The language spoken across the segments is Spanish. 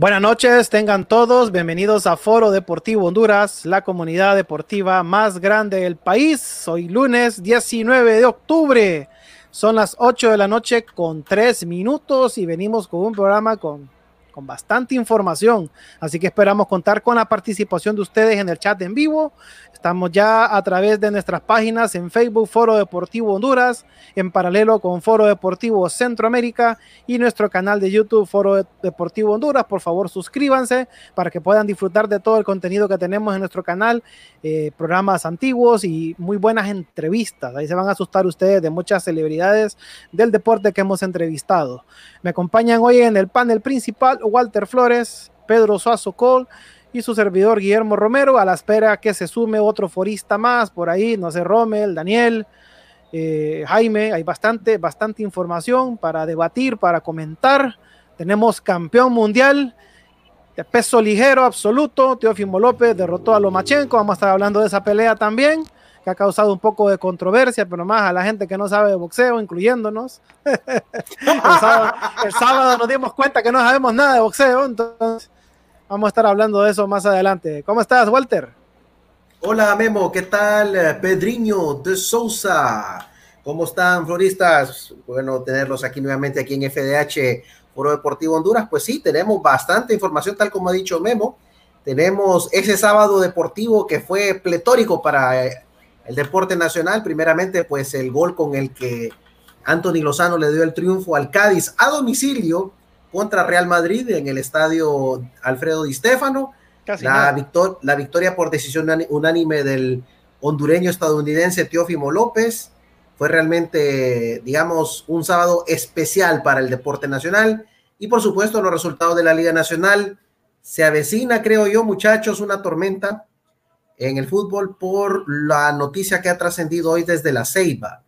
Buenas noches, tengan todos bienvenidos a Foro Deportivo Honduras, la comunidad deportiva más grande del país. Hoy lunes 19 de octubre, son las 8 de la noche con 3 minutos y venimos con un programa con con bastante información. Así que esperamos contar con la participación de ustedes en el chat en vivo. Estamos ya a través de nuestras páginas en Facebook Foro Deportivo Honduras, en paralelo con Foro Deportivo Centroamérica y nuestro canal de YouTube Foro Deportivo Honduras. Por favor, suscríbanse para que puedan disfrutar de todo el contenido que tenemos en nuestro canal, eh, programas antiguos y muy buenas entrevistas. Ahí se van a asustar ustedes de muchas celebridades del deporte que hemos entrevistado. Me acompañan hoy en el panel principal Walter Flores, Pedro Suazo Cole y su servidor Guillermo Romero, a la espera que se sume otro forista más por ahí, no sé, Rommel, Daniel, eh, Jaime, hay bastante, bastante información para debatir, para comentar. Tenemos campeón mundial de peso ligero absoluto, Teófimo López derrotó a Lomachenko, vamos a estar hablando de esa pelea también ha causado un poco de controversia, pero más a la gente que no sabe de boxeo, incluyéndonos. el, sábado, nos dimos cuenta que no sabemos nada de boxeo, entonces vamos a estar hablando de eso más adelante. ¿Cómo estás, Walter? Hola, Memo, ¿qué tal? Pedriño de Sousa. ¿Cómo están, floristas? Bueno, tenerlos aquí nuevamente aquí en FDH, Foro Deportivo Honduras. Pues sí, tenemos bastante información, tal como ha dicho Memo. Tenemos ese sábado deportivo que fue pletórico para eh, el deporte nacional, primeramente pues el gol con el que Anthony Lozano le dio el triunfo al Cádiz a domicilio contra Real Madrid en el estadio Alfredo Di Stéfano. La, la, victoria por decisión unánime del hondureño estadounidense Teófimo López fue realmente, digamos, un sábado especial para el deporte nacional. Y por supuesto, los resultados de la Liga Nacional. Se avecina, creo yo, muchachos, una tormenta en el fútbol por la noticia que ha trascendido hoy desde la Ceiba,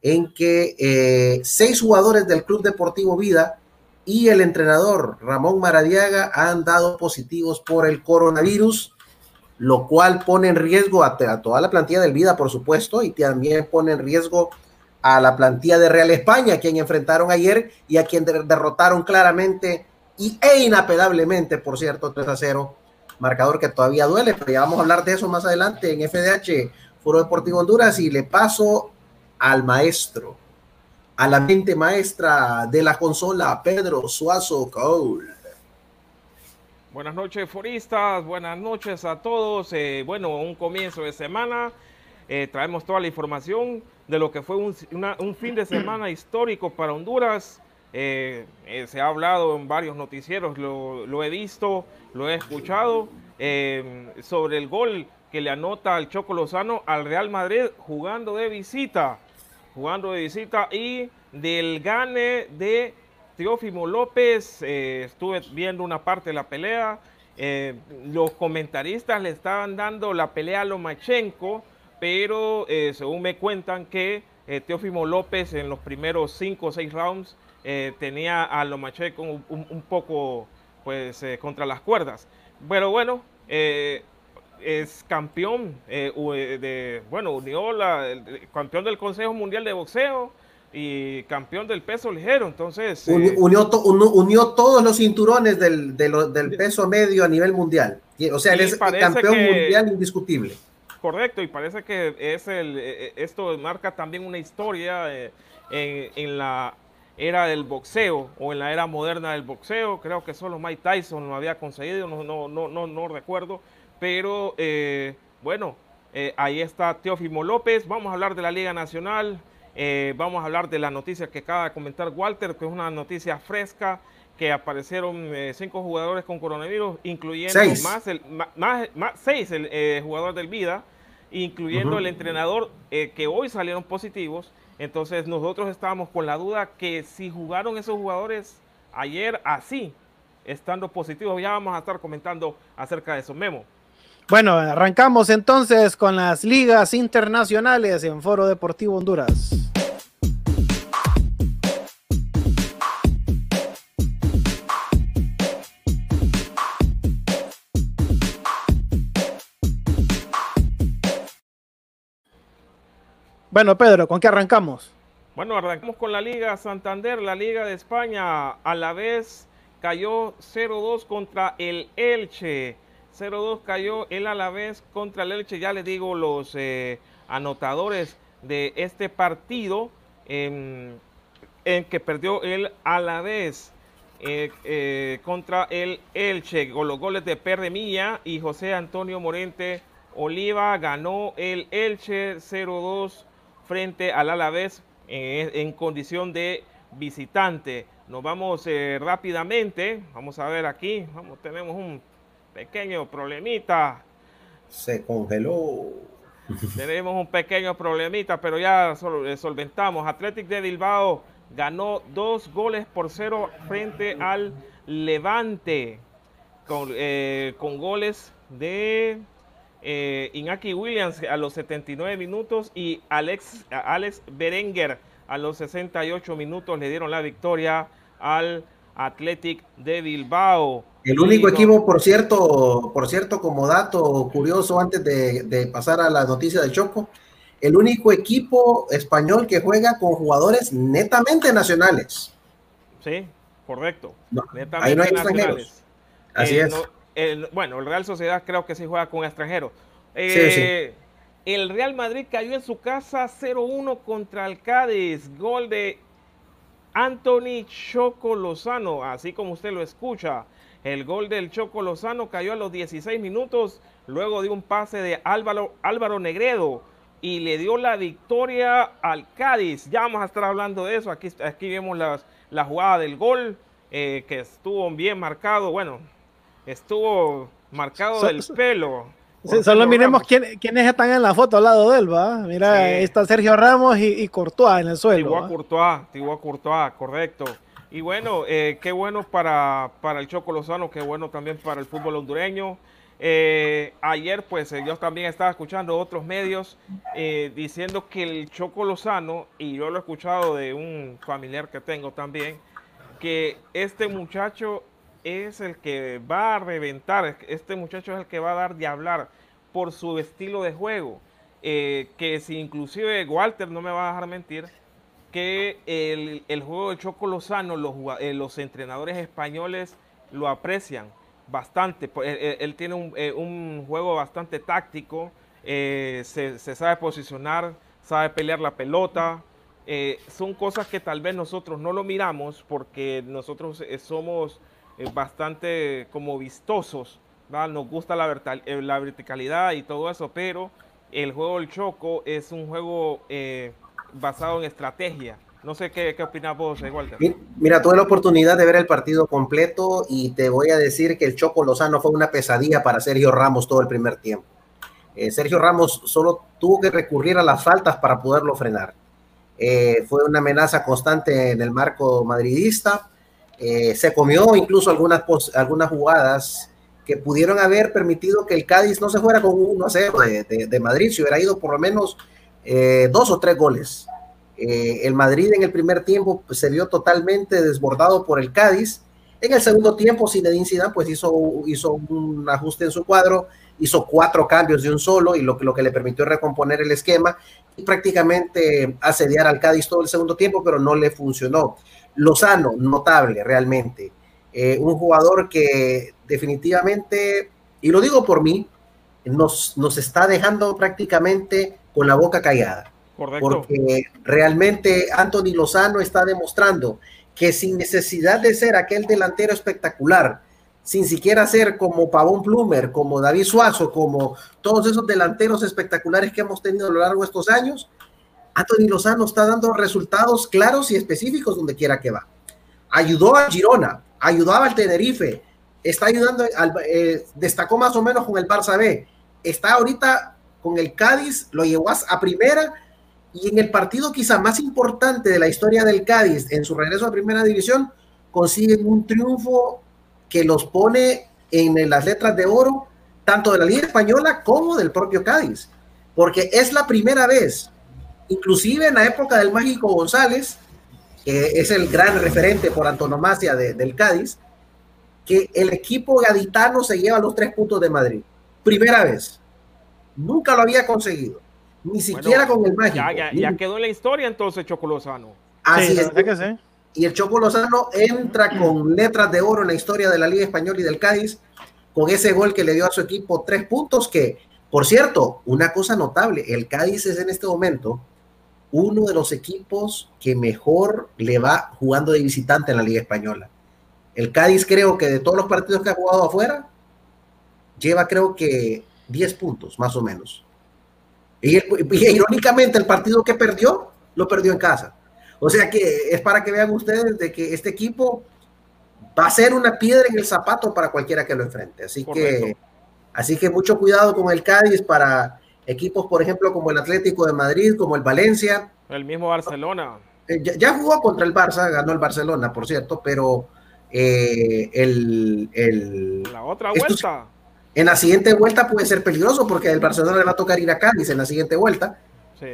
en que eh, seis jugadores del Club Deportivo Vida y el entrenador Ramón Maradiaga han dado positivos por el coronavirus, lo cual pone en riesgo a, toda la plantilla del Vida, por supuesto, y también pone en riesgo a la plantilla de Real España, a quien enfrentaron ayer y a quien derrotaron claramente y, e inapelablemente, por cierto, 3 a 0 marcador que todavía duele, pero ya vamos a hablar de eso más adelante en FDH, Foro Deportivo Honduras, y le paso al maestro, a la mente maestra de la consola, Pedro Suazo Cole. Buenas noches, foristas, buenas noches a todos. Eh, bueno, un comienzo de semana. Eh, traemos toda la información de lo que fue un, un fin de semana histórico para Honduras. Eh, eh, se ha hablado en varios noticieros, lo, he visto, lo he escuchado, eh, sobre el gol que le anota al Choco Lozano al Real Madrid jugando de visita, jugando de visita y del gane de Teófimo López, estuve viendo una parte de la pelea, los comentaristas le estaban dando la pelea a Lomachenko, pero según me cuentan que Teófimo López en los primeros 5 o 6 rounds eh, tenía a Lomacheco un, un, poco pues eh, contra las cuerdas. Pero bueno, eh, es campeón de, bueno, unió la, campeón del Consejo Mundial de Boxeo y campeón del peso ligero. Entonces. Unió, unió, todos los cinturones del, del, peso medio a nivel mundial. O sea, es campeón mundial indiscutible. Correcto, y parece que es el, esto marca también una historia en, en, la era del boxeo o en la era moderna del boxeo. Creo que solo Mike Tyson lo había conseguido, no, no, no, no, no recuerdo. Pero eh, bueno, eh, ahí está Teófimo López. Vamos a hablar de la Liga Nacional. Eh, vamos a hablar de la noticia que acaba de comentar Walter, que es una noticia fresca, que aparecieron cinco jugadores con coronavirus, incluyendo más, el, más, más, seis el jugador del Vida, incluyendo el entrenador que hoy salieron positivos entonces nosotros estábamos con la duda que si jugaron esos jugadores ayer así, estando positivos, ya vamos a estar comentando acerca de eso. Memo. Bueno, arrancamos entonces con las ligas internacionales en Foro Deportivo Honduras. Bueno, Pedro, ¿con qué arrancamos? Bueno, arrancamos con la Liga Santander, la Liga de España, a la vez cayó 0-2 contra el Elche. 0-2 cayó el Alavés contra el Elche. Ya les digo los eh, anotadores de este partido en, que perdió el Alavés eh, eh, contra el Elche. Con los goles de Perre Milla y José Antonio Morente Oliva ganó el Elche 0-2 frente al Alavés en condición de visitante. Nos vamos eh, rápidamente. Vamos a ver aquí. Vamos, tenemos un pequeño problemita. Se congeló. Tenemos un pequeño problemita, pero ya eh, solventamos. Athletic de Bilbao ganó dos goles por cero frente al Levante. Con, eh, con goles de Iñaki Williams a los 79 minutos y Alex, Alex Berenguer a los 68 minutos le dieron la victoria al Athletic de Bilbao. El único equipo, por cierto, por cierto, como dato curioso antes de, pasar a la noticia del Choco, el único equipo español que juega con jugadores netamente nacionales. Sí, correcto. netamente ahí no hay extranjeros. Así eh, es. Bueno, el Real Sociedad creo que sí juega con extranjeros. sí, sí. Eh, el Real Madrid cayó en su casa 0-1 contra el Cádiz. Gol de Anthony Choco Lozano, así como usted lo escucha. El gol del Choco Lozano cayó a los 16 minutos, luego de un pase de Álvaro, Álvaro Negredo y le dio la victoria al Cádiz. Ya vamos a estar hablando de eso. Aquí, aquí vemos la jugada del gol, eh, que estuvo bien marcado. Bueno, estuvo marcado del pelo solo miremos quiénes están en la foto al lado de él, ¿va? Mira, está Sergio Ramos y, Courtois en el suelo. Tibua Courtois, Tibua Courtois, correcto. Y bueno, eh, qué bueno para, para el Choco Lozano, qué bueno también para el fútbol hondureño. Eh, ayer, pues, eh, yo también estaba escuchando otros medios diciendo que el Choco Lozano, y yo lo he escuchado de un familiar que tengo también, que este muchacho es el que va a reventar, este muchacho es el que va a dar de hablar por su estilo de juego. Eh, que si inclusive Walter no me va a dejar mentir, que el, juego de Choco Lozano, los, eh, los, entrenadores españoles lo aprecian bastante. Él, él tiene un, eh, un, juego bastante táctico, se, se, sabe posicionar, sabe pelear la pelota. son cosas que tal vez nosotros no lo miramos porque nosotros somos bastante como vistosos, nos gusta la, eh, la, verticalidad y todo eso, pero el juego del Choco es un juego eh, basado en estrategia. No sé qué, qué opinas vos, eh, Walter. Mira, tuve la oportunidad de ver el partido completo y te voy a decir que el Choco Lozano fue una pesadilla para Sergio Ramos todo el primer tiempo. Sergio Ramos solo tuvo que recurrir a las faltas para poderlo frenar. fue una amenaza constante en el marco madridista eh, se comió incluso algunas, algunas jugadas que pudieron haber permitido que el Cádiz no se fuera con 1 a 0 de, Madrid, se hubiera ido por lo menos eh, dos o tres goles. Eh, el Madrid en el primer tiempo pues, se vio totalmente desbordado por el Cádiz. En el segundo tiempo, Zinedine Zidane pues hizo, hizo un ajuste en su cuadro, hizo cuatro cambios de un solo y lo, lo que le permitió recomponer el esquema y prácticamente asediar al Cádiz todo el segundo tiempo, pero no le funcionó. Lozano, notable realmente. Eh, un jugador que definitivamente, y lo digo por mí, nos, nos está dejando prácticamente con la boca callada. Porque realmente Anthony Lozano está demostrando que sin necesidad de ser aquel delantero espectacular, sin siquiera ser como Pavón Plumer, como David Suazo, como todos esos delanteros espectaculares que hemos tenido a lo largo de estos años, Anthony Lozano está dando resultados claros y específicos donde quiera que va. Ayudó a Girona, ayudaba al Tenerife, está ayudando, al, eh, destacó más o menos con el Barça B, está ahorita con el Cádiz, lo llevó a primera y en el partido quizá más importante de la historia del Cádiz en su regreso a primera división, consiguen un triunfo que los pone en las letras de oro, tanto de la Liga Española como del propio Cádiz, porque es la primera vez inclusive en la época del Mágico González, que es el gran referente por antonomasia del Cádiz, que el equipo gaditano se lleva los tres puntos de Madrid. Primera vez. Nunca lo había conseguido. Ni siquiera con el Mágico. Ya, quedó en la historia entonces Chocolozano. Así es. y el Choco Lozano entra con letras de oro en la historia de la Liga Española y del Cádiz, con ese gol que le dio a su equipo tres puntos, que, por cierto, una cosa notable, el Cádiz es en este momento uno de los equipos que mejor le va jugando de visitante en la Liga Española. El Cádiz creo que de todos los partidos que ha jugado afuera, lleva creo que 10 puntos, más o menos. Y, y irónicamente el partido que perdió, lo perdió en casa. O sea que es para que vean ustedes de que este equipo va a ser una piedra en el zapato para cualquiera que lo enfrente. Así que, así que mucho cuidado con el Cádiz para equipos, por ejemplo, como el Atlético de Madrid, como el Valencia. El mismo Barcelona. Eh, ya, jugó contra el Barça, ganó el Barcelona, por cierto, pero eh, el, La otra vuelta. en la siguiente vuelta puede ser peligroso porque el Barcelona le va a tocar ir a Cádiz en la siguiente vuelta.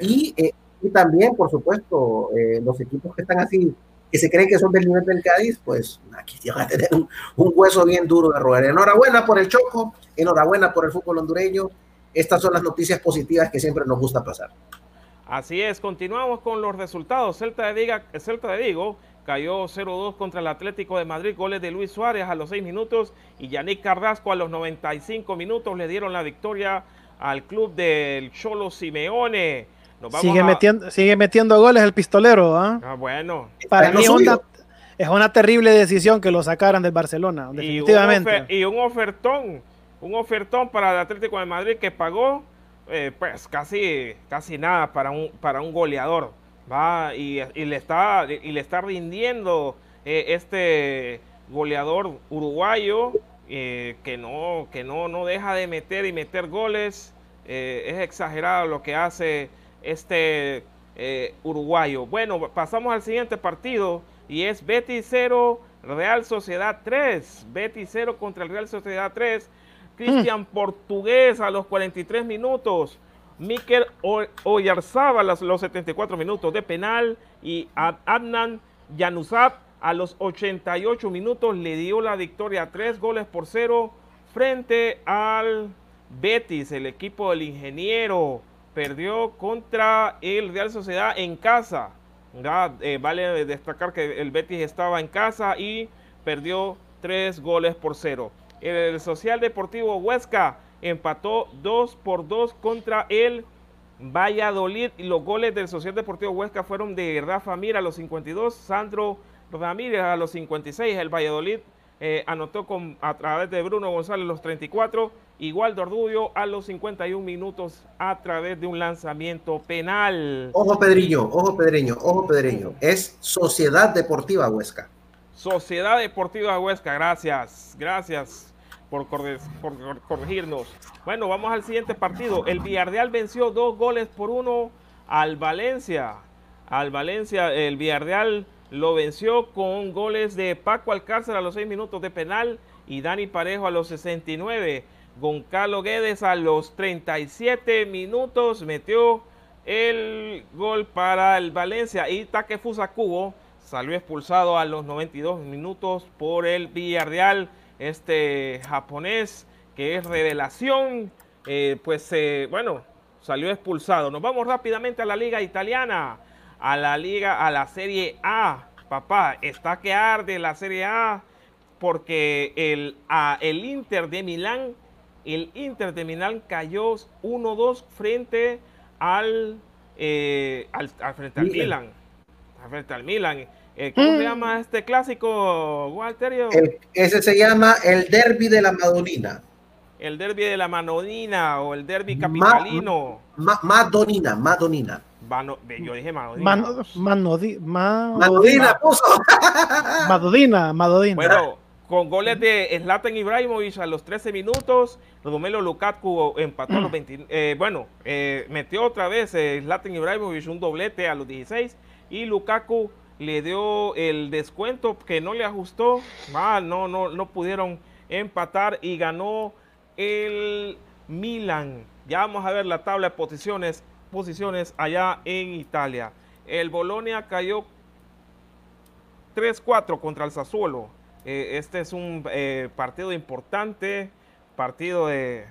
Y eh, y también, por supuesto, eh, los equipos que están así, que se creen que son del nivel del Cádiz, pues aquí van a tener un, hueso bien duro de roer. Enhorabuena por el Choco, enhorabuena por el fútbol hondureño. Estas son las noticias positivas que siempre nos gusta pasar. Así es, continuamos con los resultados. Celta de, Diga, Celta de Vigo cayó 0-2 contra el Atlético de Madrid, goles de Luis Suárez a los 6 minutos y Yannick Cardasco a los 95 minutos le dieron la victoria al club del Cholo Simeone sigue, metiendo, sigue metiendo goles el pistolero. ¿ah? ah bueno. Para mí es una, terrible decisión que lo sacaran del Barcelona, definitivamente. Y un, ofertón, un ofertón para el Atlético de Madrid que pagó eh, pues casi, casi nada para un, para un goleador. ¿va? Y, le está, y le está rindiendo eh, este goleador uruguayo eh, que, no, que no, no deja de meter y meter goles. es exagerado lo que hace este uruguayo. Bueno, pasamos al siguiente partido y es Betis 0, Real Sociedad 3. Betis 0 contra el Real Sociedad 3. Cristian hmm. Portugués a los 43 minutos. Mikel Oyarzaba a los 74 minutos de penal y Adnan Yanusab a los 88 minutos le dio la victoria 3 goles por 0 frente al Betis, el equipo del ingeniero perdió contra el Real Sociedad en casa. Eh, vale destacar que el Betis estaba en casa y perdió tres goles por cero. El Social Deportivo Huesca empató 2 por 2 contra el Valladolid los goles del Social Deportivo Huesca fueron de Rafa Mira a los 52, Sandro Ramírez a los 56, el Valladolid eh, anotó con, a través de Bruno González los 34 Igual Dordudio a los 51 minutos a través de un lanzamiento penal. Ojo Pedriño, ojo Pedreño, ojo Pedreño. Es Sociedad Deportiva Huesca. Sociedad Deportiva Huesca, gracias, gracias por, corregirnos. Bueno, vamos al siguiente partido. El Villarreal venció dos goles por uno al Valencia. Al Valencia, el Villarreal lo venció con goles de Paco Alcácer a los 6 minutos de penal y Dani Parejo a los 69. Goncalo Guedes a los 37 minutos metió el gol para el Valencia y Takefusa Kubo salió expulsado a los 92 minutos por el Villarreal. Este japonés que es revelación, eh, pues eh, bueno, salió expulsado. Nos vamos rápidamente a la liga italiana, a la liga, a la Serie A. Papá, está que arde la Serie A porque el, el Inter de Milán el Inter de Milán cayó 1-2 frente al, eh, al, frente al Milan. Frente al Milan. Eh, ¿Cómo se mm. llama este clásico, Walterio? ese se llama el Derby de la Madonina. El Derby de la Madonina o el Derby capitalino. Madonina, Madonina. yo dije Madonina. Madonina puso. Madonina, Madonina. Bueno, con goles de Zlatan Ibrahimovic a los 13 minutos, Romelo Lukaku empató a los 20, eh, bueno, eh, metió otra vez eh, Zlatan Ibrahimovic un doblete a los 16 y Lukaku le dio el descuento que no le ajustó, ah, no, no, no pudieron empatar y ganó el Milan. Ya vamos a ver la tabla de posiciones, posiciones allá en Italia. El Bolonia cayó 3-4 contra el Sassuolo. Eh, este es un eh, partido importante, partido de,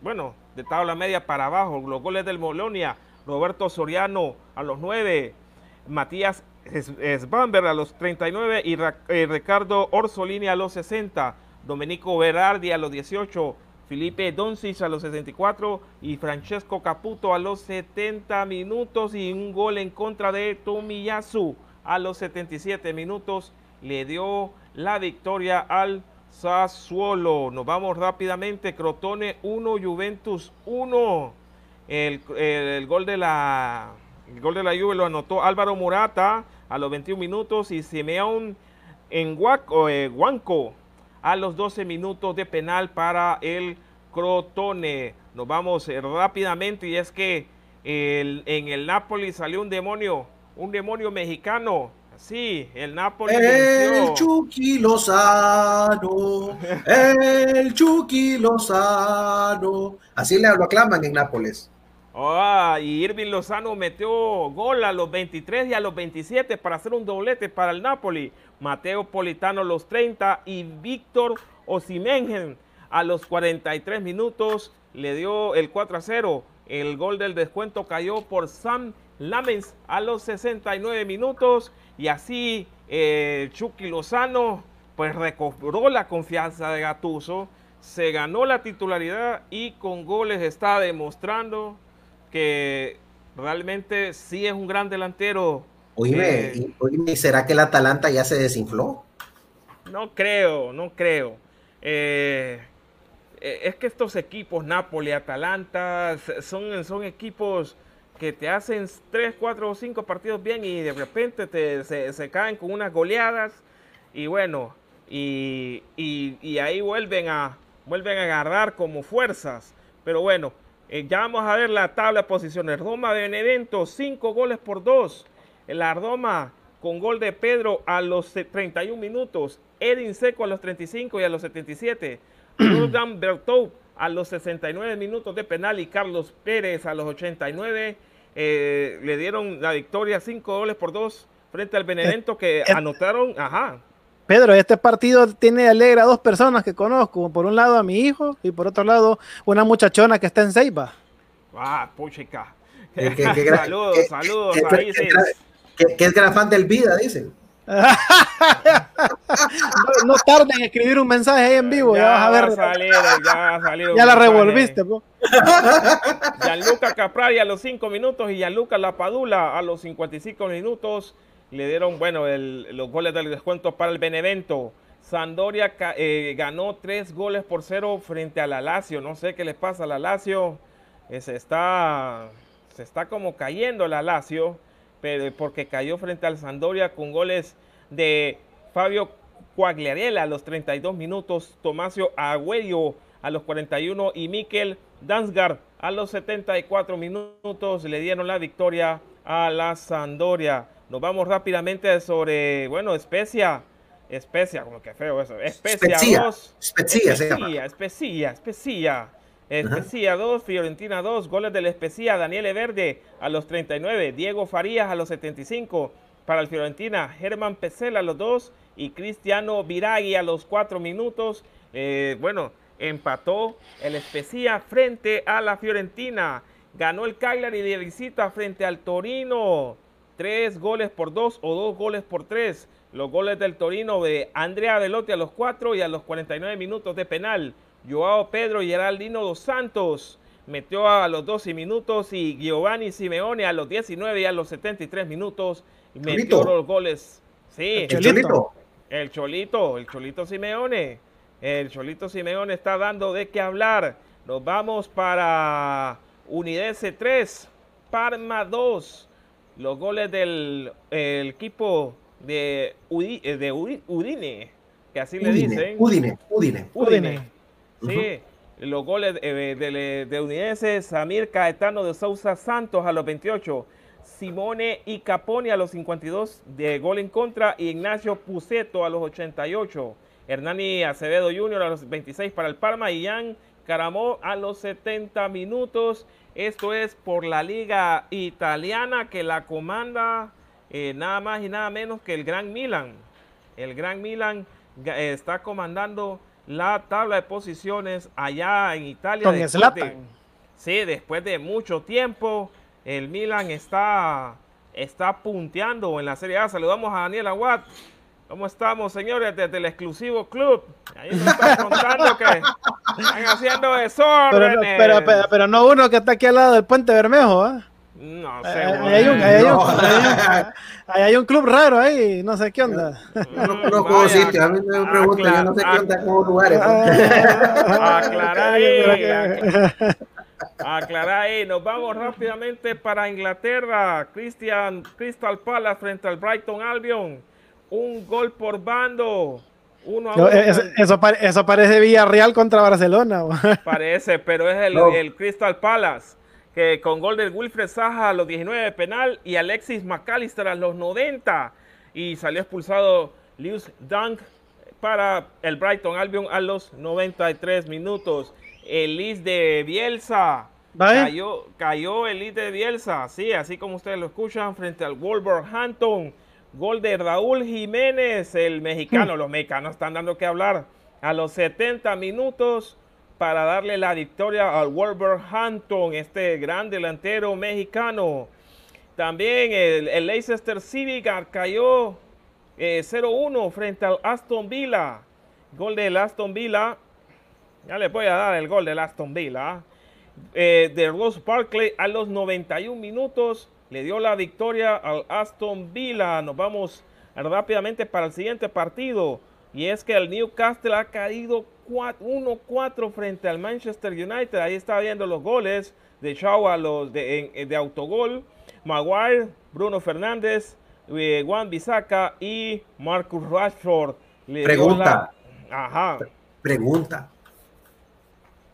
bueno, de tabla media para abajo. Los goles del Molonia, Roberto Soriano a los nueve, Matías es, Bamber a los 39 y eh, Ricardo Orsolini a los 60, Domenico Berardi a los 18, Felipe Doncic a los 64 y Francesco Caputo a los 70 minutos y un gol en contra de Tomiyasu a los 77 minutos le dio la victoria al Sassuolo. Nos vamos rápidamente. Crotone 1, Juventus 1. El, gol de la el gol de la Juve lo anotó Álvaro Murata a los 21 minutos y Simeón en Huaco, eh, a los 12 minutos de penal para el Crotone. Nos vamos eh, rápidamente y es que en el Napoli salió un demonio, un demonio mexicano Sí, el Napoli. El Chucky Lozano. el Chucky Lozano. Así le lo aclaman en Nápoles. Ah, y Irving Lozano metió gol a los 23 y a los 27 para hacer un doblete para el Napoli. Mateo Politano los 30 y Víctor Osimengen a los 43 minutos le dio el 4 a 0. El gol del descuento cayó por Sam Lamens a los 69 minutos y así eh, Chucky Lozano pues recobró la confianza de Gatuso, se ganó la titularidad y con goles está demostrando que realmente sí es un gran delantero. Oíme, eh, ¿será que el Atalanta ya se desinfló? No creo, no creo. Eh, es que estos equipos, Napoli, Atalanta, son, son equipos que te hacen 3, 4 o 5 partidos bien y de repente te, se, caen con unas goleadas y bueno, y, ahí vuelven a, vuelven a agarrar como fuerzas. Pero bueno, eh, ya vamos a ver la tabla de posiciones. Roma Benevento, 5 goles por 2. La Roma con gol de Pedro a los 31 minutos. Edin Seco a los 35 y a los 77. Jordan Bertou a los 69 minutos de penal y Carlos Pérez a los 89 eh, le dieron la victoria 5 goles por 2 frente al Benevento que eh, eh, anotaron, ajá. Pedro, este partido tiene alegra a dos personas que conozco, por un lado a mi hijo y por otro lado una muchachona que está en Ceiba. Ah, puchica. saludos, saludos. Que, es gran fan del vida, dicen. no, tarden en escribir un mensaje ahí en vivo. Ya, vas a ver. ya, la revolviste. Gianluca Caprari a los 5 minutos y Gianluca Lapadula a los 55 minutos le dieron, bueno, los goles del descuento para el Benevento. Sandoria eh, ganó 3 goles por 0 frente a la Lazio. No sé qué le pasa a la Lazio. Eh, se, está, se está como cayendo la Lazio porque cayó frente al Sandoria con goles de Fabio Quagliarella a los 32 minutos, Tomasio Agüello a los 41 y Mikel Dansgaard a los 74 minutos le dieron la victoria a la Sandoria. Nos vamos rápidamente sobre, bueno, Especia. Especia, como que feo eso. Especia 2. Especia, Especia, Especia, Especia. Especia 2, Fiorentina 2, goles del Especia, Daniel Verde a los 39, Diego Farías a los 75, para el Fiorentina, Germán Pesela a los 2 y Cristiano Viragui a los 4 minutos. Eh, bueno, empató el Especia frente a la Fiorentina, ganó el Cagliari de visita frente al Torino, 3 goles por 2 o 2 goles por 3. Los goles del Torino de Andrea Velotti a los 4 y a los 49 minutos de penal. Joao Pedro y Geraldino dos Santos metió a los 12 minutos y Giovanni Simeone a los 19 y a los 73 minutos metió los goles. Sí, el Cholito. El Cholito, el Cholito Simeone. El Cholito Simeone está dando de qué hablar. Nos vamos para Unidese 3, Parma 2. Los goles del equipo de, eh, de Udine, que así le dicen. Udine, Udine. Udine. Sí, los goles de, de, de Udinese, Samir Caetano de Sousa Santos a los 28, Simone y Caponi a los 52 de gol en contra y Ignacio Puceto a los 88. Hernani Acevedo Jr. a los 26 para el Parma y Jan Caramó a los 70 minutos. Esto es por la liga italiana que la comanda eh, nada más y nada menos que el Gran Milan. El Gran Milan eh, está comandando la tabla de posiciones allá en Italia. Con sí, después de mucho tiempo, el Milan está está punteando en la Serie A. Saludamos a Daniel Aguat. ¿Cómo estamos, señores, desde el exclusivo club? Ahí nos están contando que están haciendo desórdenes. Pero, pero, pero, no uno que está aquí al lado del Puente Bermejo, ¿ah? No Eh, sé. Ahí hay, un, ahí hay un- ahí hay un- ahí hay un club raro ahí, no sé qué onda. Yo no conozco sitios, a mí me preguntan, yo no sé qué onda con los lugares. Aclarar ahí. Aclarar ahí. Nos vamos rápidamente para Inglaterra. Christian, Crystal Palace frente al Brighton Albion. Un gol por bando. Uno a No, uno. Eso, eso pare- eso parece Villarreal contra Barcelona. Parece, pero es el, No. el Crystal Palace. Que con gol de Wilfred Saja a los 19 de penal y Alexis McAllister a los 90. Y salió expulsado Lewis Dunk para el Brighton Albion a los 93 minutos. El Leeds de Bielsa. ¿Vale? Cayó, cayó el Leeds de Bielsa. Sí, así como ustedes lo escuchan, frente al Wolverhampton. Gol de Raúl Jiménez, el mexicano. Los mexicanos están dando que hablar. A los 70 minutos para darle la victoria al Wolverhampton, este gran delantero mexicano. También el, el Leicester City ca- cayó eh, 0-1 frente al Aston Villa. Gol del Aston Villa. Ya le voy a dar el gol del Aston Villa. Eh, de Ross Barkley a los 91 minutos le dio la victoria al Aston Villa. Nos vamos rápidamente para el siguiente partido. Y es que el Newcastle ha caído 4 1-4 frente al Manchester United. Ahí está viendo los goles de Shaw a los de, en- de autogol. Maguire, Bruno Fernández, eh, Juan Bisaca y Marcus Rashford. Le Pregunta. la- Ajá. Pregunta.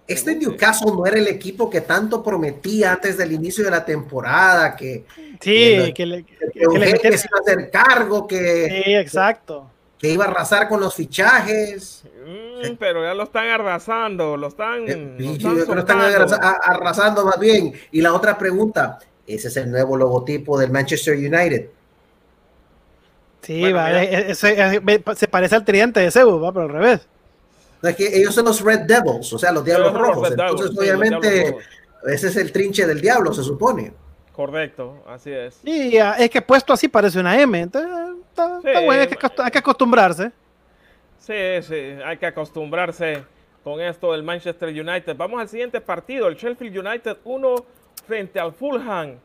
Este. Newcastle no era el equipo que tanto prometía antes del inicio de la temporada, que, Sí, que le, que que le se iba a hacer cargo, que, Sí, exacto. que iba a arrasar con los fichajes. Mm, pero ya lo están arrasando, lo están, Eh, lo están arrasando más bien. Y la otra pregunta, ese es el nuevo logotipo del Manchester United. Sí, Bueno, va, mira. e- ese- e- se parece al tridente de va, pero al revés. No, es que ellos son los Red Devils, o sea, los Diablos Los Rojos. Entonces, obviamente, ese es el trinche del diablo, se supone. Correcto, así es. Y es que puesto así parece una M, entonces está, está Sí, bueno, hay que, acost- hay que acostumbrarse. Sí, sí, hay que acostumbrarse con esto del Manchester United. Vamos al siguiente partido, el Sheffield United 1 frente al Fulham.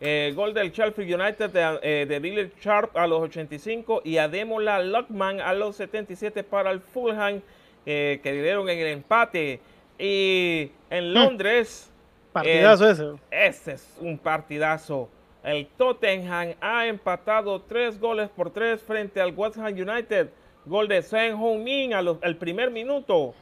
Eh, gol del Sheffield United de, eh, de Billy Sharp a los 85 y Ademola Lockman a los 77 para el Fulham, eh, que dieron en el empate. Y en Londres... Partidazo ese. Este es un partidazo. El Tottenham ha empatado tres goles por tres frente al West Ham United. Gol de Son Heung-min al primer minuto.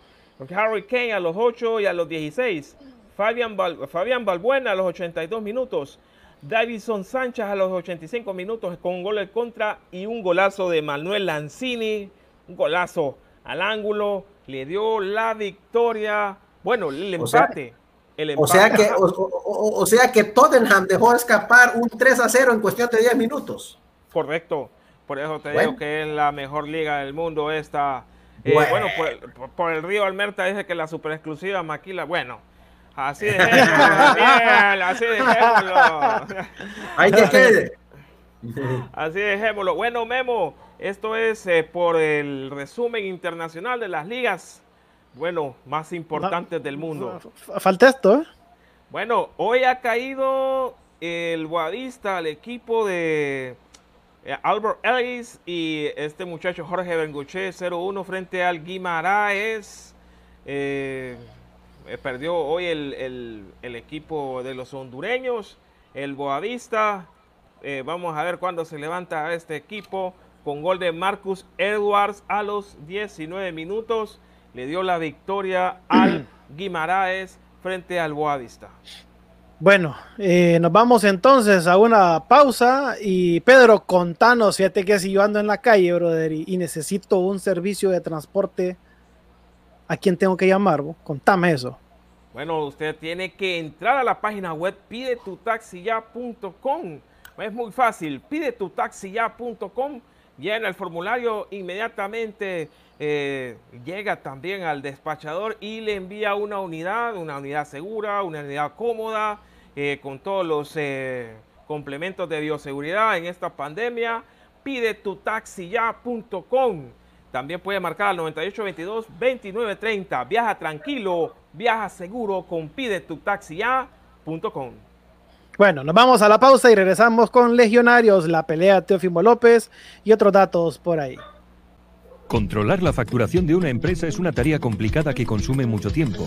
Harry Kane a los 8 y a los 16. Fabián, Val- Fabián Balbuena a los 82 minutos. Davison Sánchez a los 85 minutos con un gol en contra y un golazo de Manuel Lanzini. Un golazo al ángulo. Le dio la victoria. Bueno, el O sea- empate. O sea, que, o, sea que Tottenham dejó escapar un 3 a 0 en cuestión de 10 minutos. Correcto. Por eso te Bueno. digo que es la mejor liga del mundo esta. Eh, Bueno. bueno, por, el- por- por el Río Almerta dice que la super exclusiva maquila. Bueno, así dejémoslo. bien, así dejémoslo. Ahí que quede. Así dejémoslo. Bueno, Memo, esto es eh, por el resumen internacional de las ligas, bueno, más importantes del mundo. Falta esto, ¿eh? Bueno, hoy ha caído el Boavista al equipo de eh, Albert Ellis y este muchacho Jorge Benguche 0-1 frente al Guimaraes. Eh, eh, perdió hoy el, el- el equipo de los hondureños, el Boavista. Eh, vamos a ver cuándo se levanta este equipo con gol de Marcus Edwards a los 19 minutos. Le dio la victoria al Guimaraes frente al Boavista. Bueno, eh, nos vamos entonces a una pausa y Pedro, contanos, fíjate que si yo ando en la calle, brother, y, y necesito un servicio de transporte, ¿a quién tengo que llamar? vos? Contame eso. Bueno, usted tiene que entrar a la página web pidetutaxiya.com. Es muy fácil, pidetutaxiya.com. Llena el formulario inmediatamente. eh, llega también al despachador y le envía una unidad, una unidad segura, una unidad cómoda, eh, con todos los eh, complementos de bioseguridad en esta pandemia. Pide tu taxi ya.com. También puede marcar al 9822-2930. Viaja tranquilo, viaja seguro con pide tu taxi ya.com. Bueno, nos vamos a la pausa y regresamos con Legionarios, la pelea de Teofimo López y otros datos por ahí. Controlar la facturación de una empresa es una tarea complicada que consume mucho tiempo.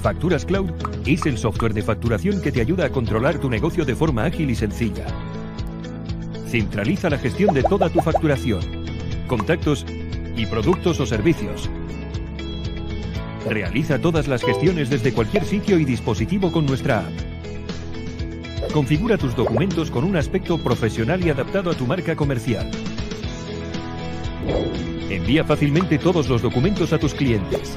Facturas Cloud es el software de facturación que te ayuda a controlar tu negocio de forma ágil y sencilla. Centraliza la gestión de toda tu facturación, contactos y productos o servicios. Realiza todas las gestiones desde cualquier sitio y dispositivo con nuestra app. Configura tus documentos con un aspecto profesional y adaptado a tu marca comercial. Envía fácilmente todos los documentos a tus clientes.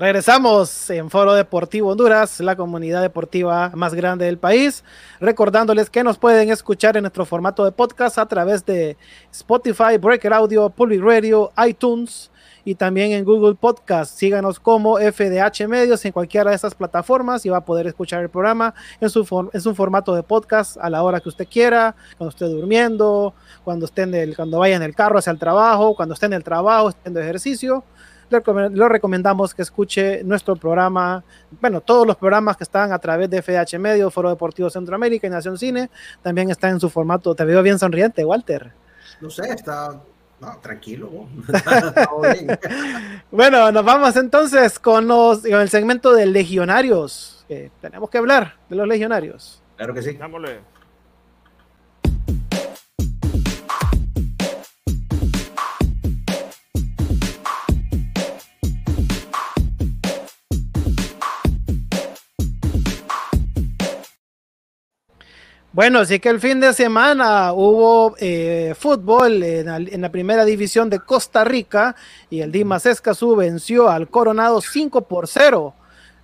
Regresamos en Foro Deportivo Honduras, la comunidad deportiva más grande del país. Recordándoles que nos pueden escuchar en nuestro formato de podcast a través de Spotify, Breaker Audio, Public Radio, iTunes y también en Google Podcast. Síganos como FDH Medios en cualquiera de estas plataformas y va a poder escuchar el programa en su, en su formato de podcast a la hora que usted quiera, cuando esté durmiendo, cuando, esté en el, cuando vaya en el carro hacia el trabajo, cuando esté en el trabajo, haciendo ejercicio le recomendamos que escuche nuestro programa, bueno, todos los programas que están a través de FDH Medio, Foro Deportivo Centroamérica y Nación Cine, también está en su formato. Te veo bien sonriente, Walter. No sé, está no, tranquilo. bueno, nos vamos entonces con, los, con el segmento de legionarios. tenemos que hablar de los legionarios. Claro que sí. Dámosle. Bueno, sí que el fin de semana hubo eh, fútbol en, la primera división de Costa Rica y el Dimas Escazú venció al Coronado 5 por 0.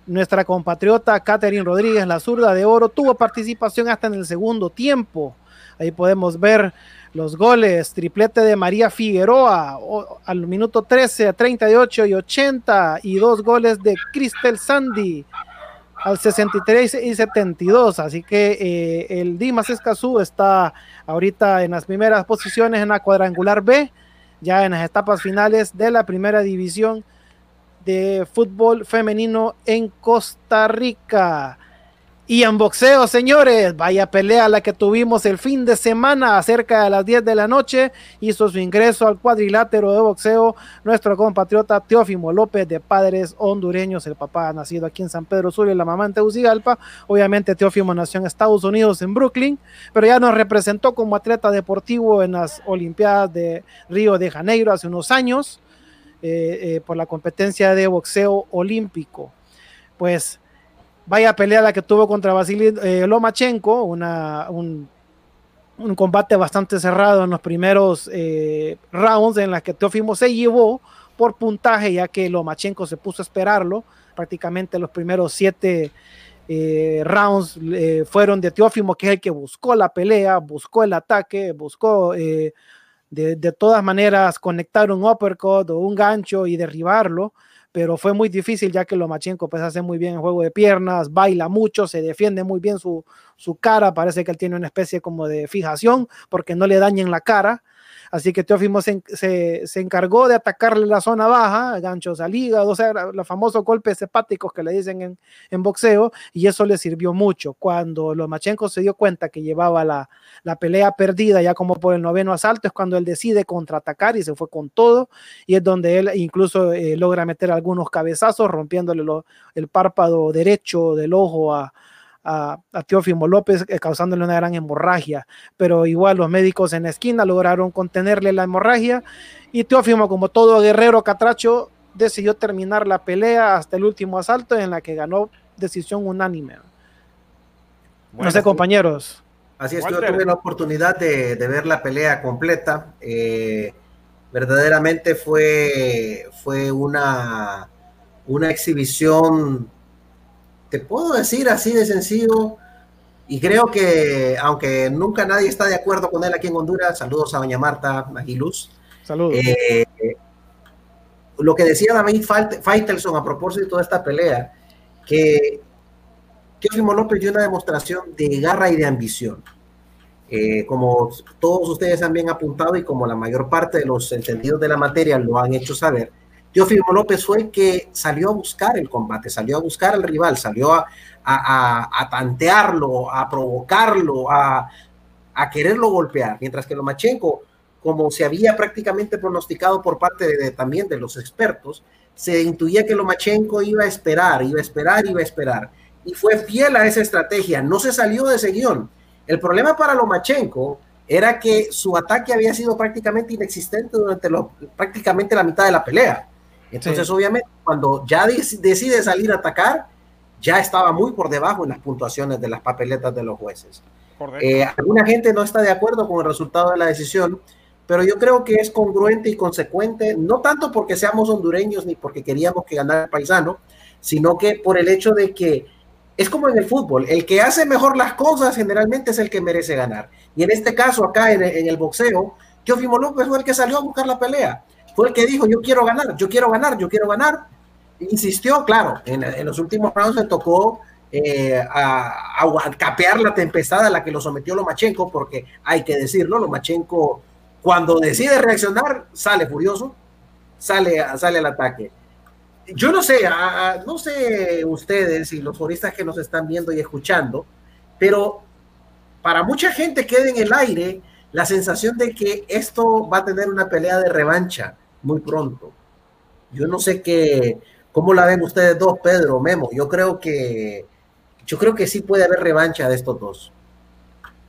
Nuestra compatriota Catherine Rodríguez, la zurda de oro, tuvo participación hasta en el segundo tiempo. Ahí podemos ver los goles, triplete de María Figueroa al minuto 13, 38 y 80 y dos goles de Cristel Sandy al 63 y 72. Así que eh, el Dimas Escazú está ahorita en las primeras posiciones en la cuadrangular B, ya en las etapas finales de la primera división de fútbol femenino en Costa Rica. Y en boxeo, señores, vaya pelea la que tuvimos el fin de semana, cerca de las 10 de la noche, hizo su ingreso al cuadrilátero de boxeo nuestro compatriota Teófimo López, de padres hondureños, el papá nacido aquí en San Pedro Sur y la mamá en Tegucigalpa. Obviamente Teófimo nació en Estados Unidos, en Brooklyn, pero ya nos representó como atleta deportivo en las Olimpiadas de Río de Janeiro hace unos años, eh, eh, por la competencia de boxeo olímpico. Pues vaya pelea la que tuvo contra Vasily eh, Lomachenko, una, un, combate bastante cerrado en los primeros eh, rounds en las que Teofimo se llevó por puntaje, ya que Lomachenko se puso a esperarlo. Prácticamente los primeros siete eh, rounds fueron de Teófimo, que es el que buscó la pelea, buscó el ataque, buscó de, de, todas maneras conectar un uppercut o un gancho y derribarlo pero fue muy difícil ya que Lomachenko pues hace muy bien el juego de piernas, baila mucho, se defiende muy bien su, su cara, parece que él tiene una especie como de fijación porque no le dañen la cara, Así que Teófimo se, se, encargó de atacarle la zona baja, ganchos al hígado, o sea, los famosos golpes hepáticos que le dicen en, en boxeo, y eso le sirvió mucho. Cuando Lomachenko se dio cuenta que llevaba la, la, pelea perdida ya como por el noveno asalto, es cuando él decide contraatacar y se fue con todo, y es donde él incluso eh, logra meter algunos cabezazos, rompiéndole el párpado derecho del ojo a, a, Teófimo López, eh, causándole una gran hemorragia. Pero igual los médicos en la esquina lograron contenerle la hemorragia y Teófimo, como todo guerrero catracho, decidió terminar la pelea hasta el último asalto en la que ganó decisión unánime. no sé, compañeros. Así es, yo tuve la oportunidad de, ver la pelea completa. Eh, verdaderamente fue, fue una, una exhibición te puedo decir así de sencillo, y creo que, aunque nunca nadie está de acuerdo con él aquí en Honduras, saludos a doña Marta Magiluz. Saludos. Eh, lo que decía David Faitelson a propósito de toda esta pelea, que Teófimo López dio una demostración de garra y de ambición. Eh, como todos ustedes han bien apuntado y como la mayor parte de los entendidos de la materia lo han hecho saber, Teófimo López fue que salió a buscar el combate, salió a buscar al rival, salió a, tantearlo, a provocarlo, a, quererlo golpear, mientras que Lomachenko, como se había prácticamente pronosticado por parte de, también de los expertos, se intuía que Lomachenko iba a esperar, iba a esperar, iba a esperar, y fue fiel a esa estrategia, no se salió de ese guion. El problema para Lomachenko era que su ataque había sido prácticamente inexistente durante prácticamente la mitad de la pelea. Entonces, obviamente, cuando ya decide salir a atacar, ya estaba muy por debajo en las puntuaciones de las papeletas de los jueces. Eh, alguna gente no está de acuerdo con el resultado de la decisión, pero yo creo que es congruente y consecuente, no tanto porque seamos hondureños ni porque queríamos que ganara el paisano, sino que por el hecho de que es como en el fútbol, el que hace mejor las cosas generalmente es el que merece ganar. Y en este caso, acá en, en el boxeo, Teofimo López fue el que salió a buscar la pelea fue el que dijo, yo quiero ganar, yo quiero ganar, yo quiero ganar. Insistió, claro, en, los últimos rounds le tocó eh, a, capear la tempestad a la que lo sometió Lomachenko, porque hay que decirlo, Lomachenko cuando decide reaccionar sale furioso, sale, sale al ataque. Yo no sé, no sé ustedes y los foristas que nos están viendo y escuchando, pero para mucha gente queda en el aire la sensación de que esto va a tener una pelea de revancha muy pronto. Yo no sé qué, cómo la ven ustedes dos, Pedro, Memo. Yo creo que, yo creo que sí puede haber revancha de estos dos.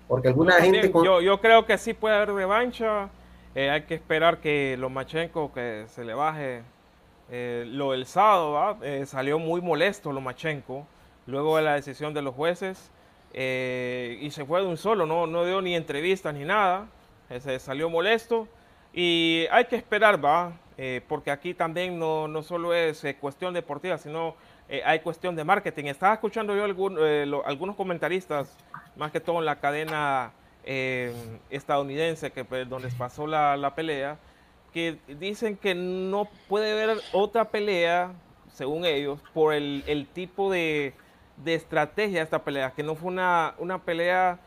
Porque alguna gente... Yo, yo, creo que sí puede haber revancha. Eh, hay que esperar que Lomachenko que se le baje eh, lo del sábado, eh, salió muy molesto Lomachenko luego de la decisión de los jueces y se fue de un solo, no, no dio ni entrevistas ni nada, se salió molesto y hay que esperar, va, eh, porque aquí también no, no solo es eh, cuestión deportiva, sino eh, hay cuestión de marketing. Estaba escuchando yo algunos comentaristas, más que todo en la cadena estadounidense, que pues, donde pasó la, la, pelea, que dicen que no puede haber otra pelea, según ellos, por el, el tipo de, de, estrategia de esta pelea, que no fue una, una pelea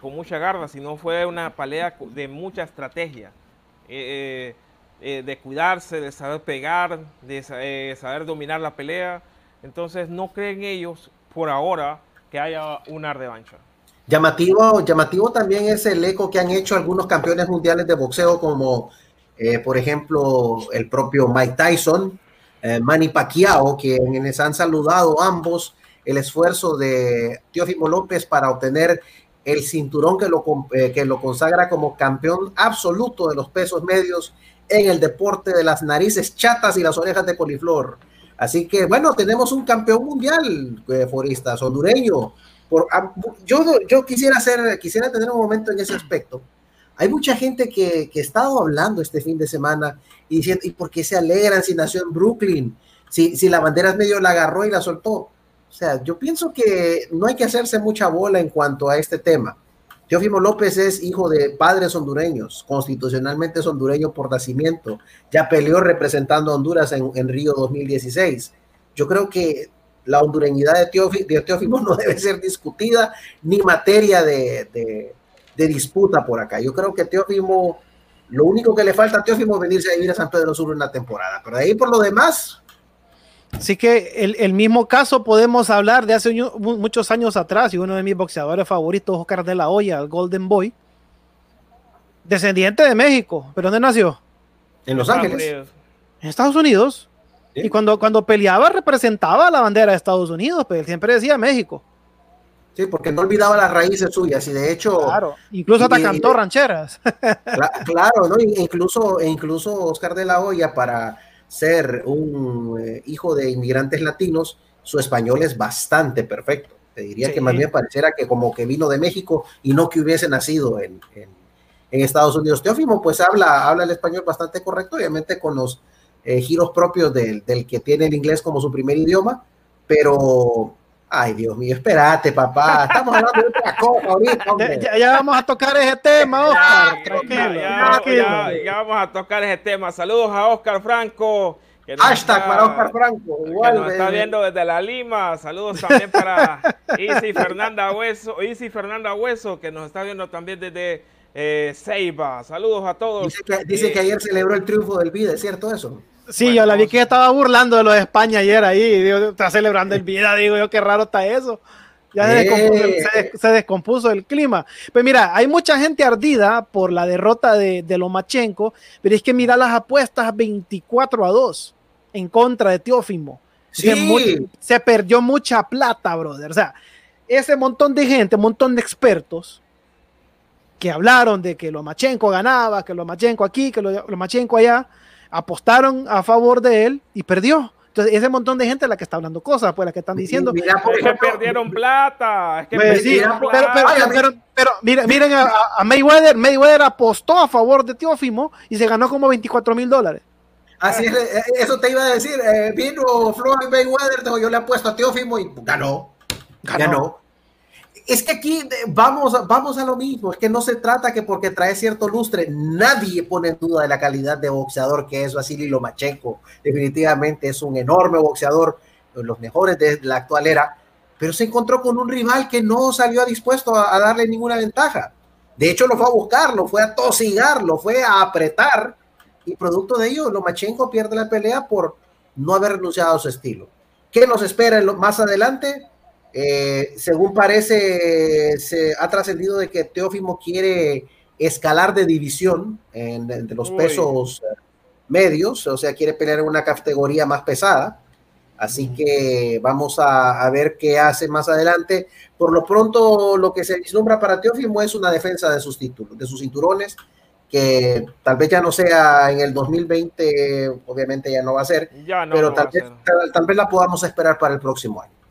con mucha garra, sino fue una pelea de mucha estrategia. Eh, eh, de cuidarse, de saber pegar, de eh, saber dominar la pelea. Entonces no creen ellos por ahora que haya una revancha. Llamativo, llamativo también es el eco que han hecho algunos campeones mundiales de boxeo, como eh, por ejemplo el propio Mike Tyson, eh, Manny Pacquiao, quienes han saludado ambos el esfuerzo de Teófimo López para obtener el cinturón que lo, eh, que lo consagra como campeón absoluto de los pesos medios en el deporte de las narices chatas y las orejas de coliflor. Así que bueno, tenemos un campeón mundial, eh, foristas, hondureño. Por, ah, yo, yo quisiera hacer, quisiera tener un momento en ese aspecto. Hay mucha gente que, que ha estado hablando este fin de semana y diciendo, ¿y por qué se alegran si nació en Brooklyn? Si, si la bandera medio la agarró y la soltó. O sea, yo pienso que no hay que hacerse mucha bola en cuanto a este tema. Teófimo López es hijo de padres hondureños, constitucionalmente es hondureño por nacimiento. Ya peleó representando a Honduras en, en Río 2016. Yo creo que la hondureñidad de, Teófimo, no debe ser discutida ni materia de, de, de, disputa por acá. Yo creo que Teófimo, lo único que le falta a Teófimo es venirse a vivir a San Pedro Sur una temporada. Pero de ahí por lo demás, Así que el, el, mismo caso podemos hablar de hace muchos años atrás y uno de mis boxeadores favoritos, Oscar de la Hoya, el Golden Boy, descendiente de México. ¿Pero dónde nació? En Los Ángeles. En Estados Unidos. ¿Sí? Y cuando, cuando peleaba representaba la bandera de Estados Unidos, pero él siempre decía México. Sí, porque no olvidaba las raíces suyas y de hecho... Claro, incluso hasta y, cantó rancheras. Claro, ¿no? Incluso, incluso Oscar de la Hoya para ser un eh, hijo de inmigrantes latinos, su español es bastante perfecto. Te diría sí. que más bien pareciera que como que vino de México y no que hubiese nacido en, en, en Estados Unidos. Teófimo pues habla, habla el español bastante correcto, obviamente con los eh, giros propios del, del, que tiene el inglés como su primer idioma, pero... Ay, Dios mío, espérate, papá. Estamos hablando de otra cosa ahorita. Ya, ya, ya, vamos a tocar ese tema, Oscar. Ya, tranquilo, ya, ya, vamos a tocar ese tema. Saludos a Oscar Franco. Que Hashtag está, para Oscar Franco. Igual, que nos está viendo desde la Lima. Saludos también para Isi Fernanda Hueso, Isi Fernanda Hueso, que nos está viendo también desde eh, Ceiba. Saludos a todos. Dice que, dice eh, que ayer celebró el triunfo del Vida, ¿es cierto eso? Sí, bueno, yo la vi que estaba burlando de los de España ayer ahí, digo, está celebrando el vida, digo yo, qué raro está eso. Ya se, descompuso, Eh. se, se, descompuso, el clima. Pues mira, hay mucha gente ardida por la derrota de, de Lomachenko, pero es que mira las apuestas 24 a 2 en contra de Teófimo. Sí. Muy, se perdió mucha plata, brother. O sea, ese montón de gente, un montón de expertos que hablaron de que Lomachenko ganaba, que Lomachenko aquí, que Lomachenko allá, apostaron a favor de él y perdió. Entonces, ese montón de gente es la que está hablando cosas, pues la que están diciendo. Mira, es que perdieron plata. Es que pues, sí, pero, pero, pero, pero, pero, miren, miren a, a, Mayweather. Mayweather apostó a favor de Teófimo y se ganó como 24 mil dólares. Así es, eso te iba a decir. Eh, vino Floyd Mayweather, yo le apuesto a Teófimo y ganó. Ganó. ganó es que aquí vamos, vamos a lo mismo, es que no se trata que porque trae cierto lustre, nadie pone en duda de la calidad de boxeador que es Vasily Lomachenko, definitivamente es un enorme boxeador, los mejores de la actual era, pero se encontró con un rival que no salió dispuesto a, a darle ninguna ventaja, de hecho lo fue a buscar, lo fue a tosigar, lo fue a apretar, y producto de ello Lomachenko pierde la pelea por no haber renunciado a su estilo. ¿Qué nos espera más adelante? Eh, según parece, se ha trascendido de que Teófimo quiere escalar de división en, entre los Uy. pesos medios, o sea, quiere pelear en una categoría más pesada. Así que vamos a, a, ver qué hace más adelante. Por lo pronto, lo que se vislumbra para Teófimo es una defensa de sus títulos, de sus cinturones, que tal vez ya no sea en el 2020, obviamente ya no va a ser, no pero tal vez, tal, tal vez la podamos esperar para el próximo año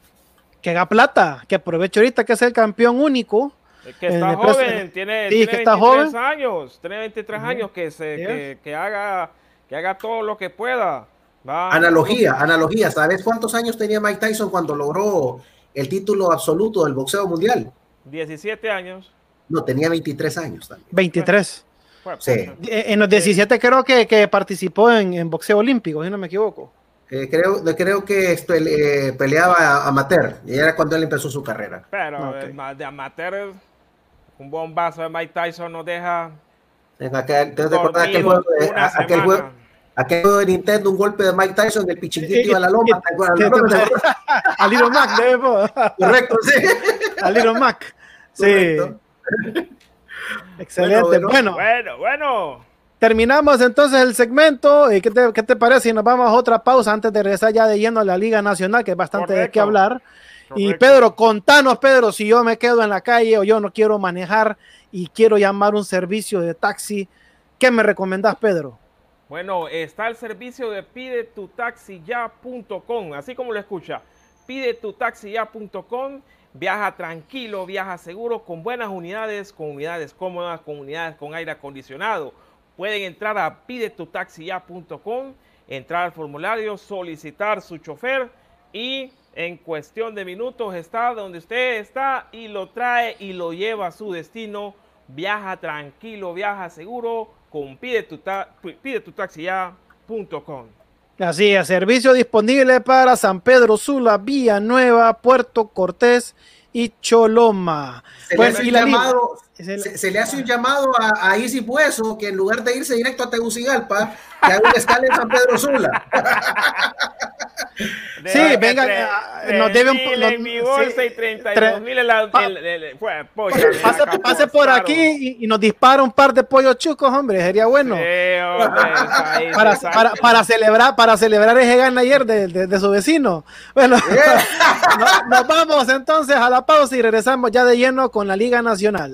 que haga plata, que aproveche ahorita que es el campeón único. Que está joven, tiene, sí, tiene que está 23 joven. años, tiene 23 uh -huh. años, que, se, que, que, haga, que haga todo lo que pueda. Va, analogía, analogía, ¿sabes cuántos años tenía Mike Tyson cuando logró el título absoluto del boxeo mundial? 17 años. No, tenía 23 años también. 23. Bueno, sí. En los 17 creo que, que participó en, en boxeo olímpico, si no me equivoco. Eh, creo, creo que esto, él, eh, peleaba amateur, y era cuando él empezó su carrera. Pero okay. de amateur, un bombazo de Mike Tyson nos deja. Aquel, ¿Te aquel juego, de, aquel, juego, aquel juego de Nintendo, un golpe de Mike Tyson, el pichinguito a la loma? ¿te acuerdas? A Little Mac, Correcto, sí. a Little Mac. Sí. Excelente. Bueno, bueno, bueno. Terminamos entonces el segmento. ¿Qué te, ¿Qué te, parece si nos vamos a otra pausa antes de regresar ya de lleno a la Liga Nacional, que es bastante de qué hablar? Correcto. Y Pedro, contanos, Pedro, si yo me quedo en la calle o yo no quiero manejar y quiero llamar un servicio de taxi, ¿qué me recomendás, Pedro? Bueno, está el servicio de pidetutaxiya.com, así como lo escucha, pidetutaxiya.com, viaja tranquilo, viaja seguro, con buenas unidades, con unidades cómodas, con unidades con aire acondicionado. Pueden entrar a pidetutaxiya.com, entrar al formulario, solicitar su chofer y en cuestión de minutos está donde usted está y lo trae y lo lleva a su destino. Viaja tranquilo, viaja seguro con pidetutaxiya.com. Así es, servicio disponible para San Pedro Sula, Villanueva, Puerto Cortés y Choloma. Se, Pues, y la llamado, se, se le hace un llamado a, a Easy Bueso que en lugar de irse directo a Tegucigalpa, que haga un escala en San Pedro Sula. Sí, venga, ah, nos debe un po- en mi bolsa sí, y 32 mil en la- pa- el- el- pocha, Pase, pase por aquí y, y nos dispara un par de pollos chucos, hombre, sería bueno. Sí, hombre, Para, para, para celebrar para celebrar ese gana ayer de, de- de su vecino. Bueno, no- nos vamos entonces a la pausa y regresamos ya de lleno con la Liga Nacional.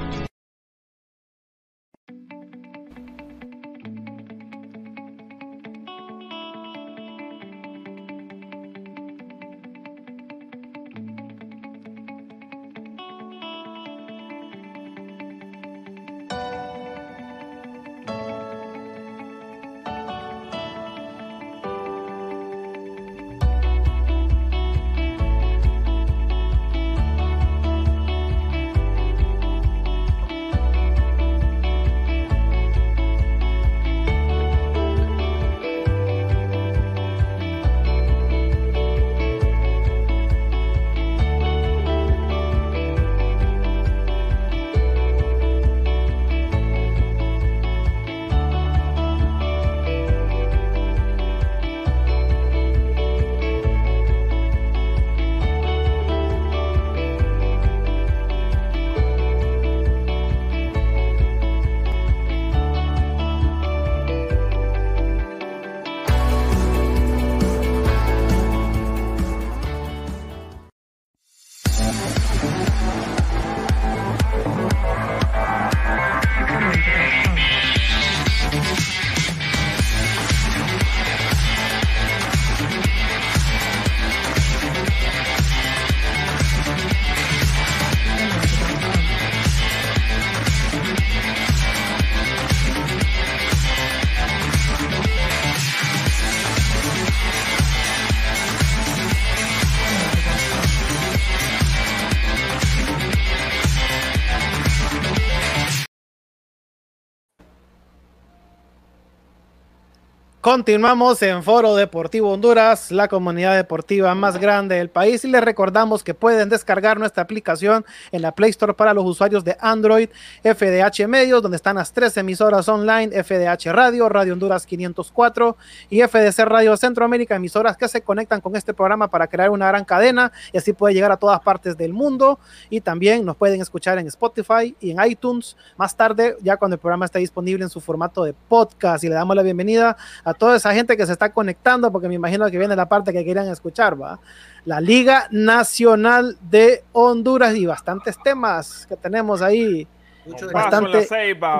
Continuamos en Foro Deportivo Honduras, la comunidad deportiva más grande del país y les recordamos que pueden descargar nuestra aplicación en la Play Store para los usuarios de Android, FDH Medios, donde están las tres emisoras online, FDH Radio, Radio Honduras 504 y FDC Radio Centroamérica, emisoras que se conectan con este programa para crear una gran cadena y así puede llegar a todas partes del mundo y también nos pueden escuchar en Spotify y en iTunes. Más tarde, ya cuando el programa esté disponible en su formato de podcast y le damos la bienvenida a toda esa gente que se está conectando, porque me imagino que viene la parte que querían escuchar, ¿va? La Liga Nacional de Honduras y bastantes temas que tenemos ahí. Mucho bastante,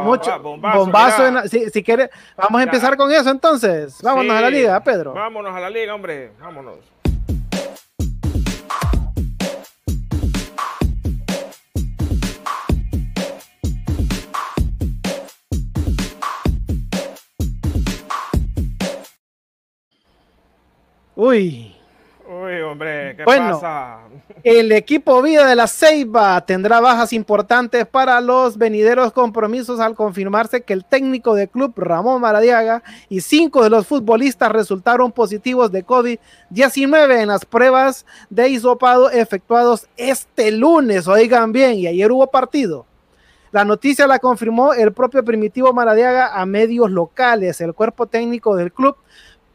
mucho bombazo, en la, si, si quiere, vamos a empezar con eso entonces. Vámonos sí, a la liga, Pedro. Vámonos a la liga, hombre. Vámonos. Uy. Uy, hombre, ¿qué bueno, pasa? El equipo Vida de la Ceiba tendrá bajas importantes para los venideros compromisos al confirmarse que el técnico del club, Ramón Maradiaga, y cinco de los futbolistas resultaron positivos de COVID-19 en las pruebas de hisopado efectuados este lunes. Oigan bien, y ayer hubo partido. La noticia la confirmó el propio Primitivo Maradiaga a medios locales. El cuerpo técnico del club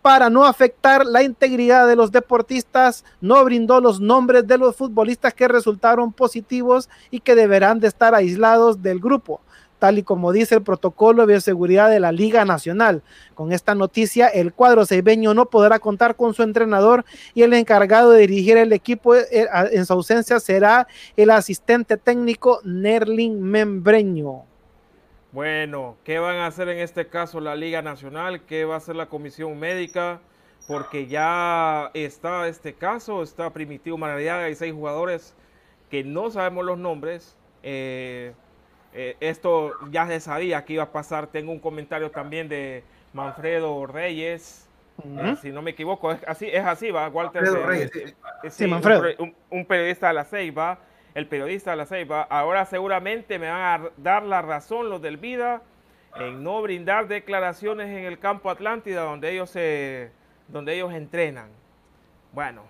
para no afectar la integridad de los deportistas, no brindó los nombres de los futbolistas que resultaron positivos y que deberán de estar aislados del grupo, tal y como dice el protocolo de bioseguridad de la Liga Nacional. Con esta noticia, el cuadro ceibeño no podrá contar con su entrenador y el encargado de dirigir el equipo en su ausencia será el asistente técnico Nerlin Membreño. Bueno, ¿qué van a hacer en este caso la Liga Nacional? ¿Qué va a hacer la Comisión Médica? Porque ya está este caso, está Primitivo Maradiaga y seis jugadores que no sabemos los nombres. Eh, eh, esto ya se sabía que iba a pasar. Tengo un comentario también de Manfredo Reyes. Uh -huh. eh, si no me equivoco, es así, es así, va, Walter. Manfredo Reyes. Sí, sí, Manfredo. Un, un, periodista de la Ceiba el periodista de la Ceiba, ahora seguramente me van a dar la razón los del Vida en no brindar declaraciones en el campo Atlántida donde ellos se, donde ellos entrenan. Bueno.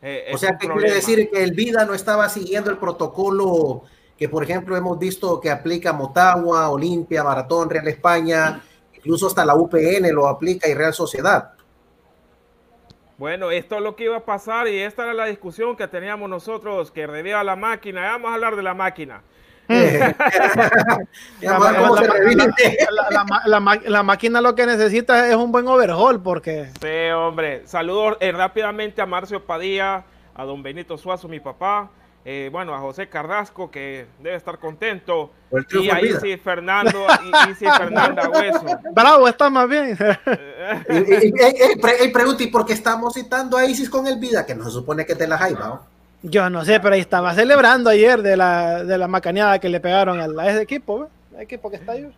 Eh, o sea, ¿qué quiere decir que el Vida no estaba siguiendo el protocolo que, por ejemplo, hemos visto que aplica Motagua, Olimpia, Maratón, Real España, incluso hasta la UPN lo aplica y Real Sociedad? Bueno, esto es lo que iba a pasar y esta era la discusión que teníamos nosotros, que revía la máquina. Vamos a hablar de la máquina. la, máquina lo que necesita es un buen overhaul porque... Sí, hombre. Saludos eh, rápidamente a Marcio Padilla, a don Benito Suazo, mi papá. Eh, bueno, a José Carrasco, que debe estar contento. Y ahí sí, Fernando, y, y sí, Fernanda Hueso. Bravo, está más bien. y, pregunta, ¿y por qué estamos citando a Isis con el vida? Que no se supone que es de la Jaiba, ¿no? Yo no sé, pero ahí estaba celebrando ayer de la, de la macaneada que le pegaron a, a ese equipo, ¿ve? El equipo que está ahí.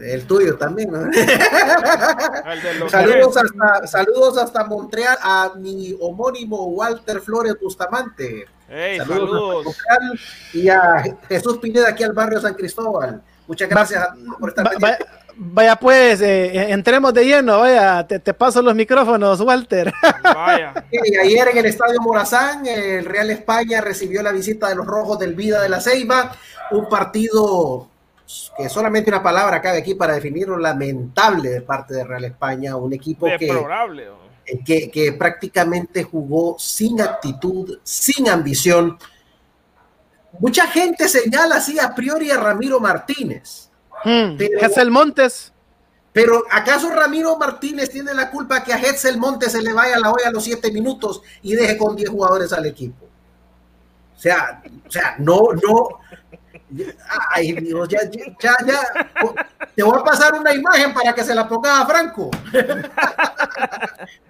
El tuyo también, ¿no? saludos, hasta, saludos hasta Montreal a mi homónimo Walter Flores Bustamante. Hey, saludos. saludos. A y a Jesús Pineda aquí al barrio San Cristóbal. Muchas gracias va, por estar va, Vaya pues, eh, entremos de lleno, vaya, te, te, paso los micrófonos, Walter. Vaya. Ayer en el Estadio Morazán, el Real España recibió la visita de los Rojos del Vida de la Ceiba, un partido que solamente una palabra cabe aquí para definirlo, lamentable de parte de Real España, un equipo que, que, que, prácticamente jugó sin actitud, sin ambición. Mucha gente señala así a priori a Ramiro Martínez. Hmm, Hetzel Montes. Pero ¿acaso Ramiro Martínez tiene la culpa que a Hetzel Montes se le vaya a la olla a los siete minutos y deje con 10 jugadores al equipo? O sea, o sea, no, no, Ay, Dios, ya, ya, te voy a pasar una imagen para que se la pongas a Franco.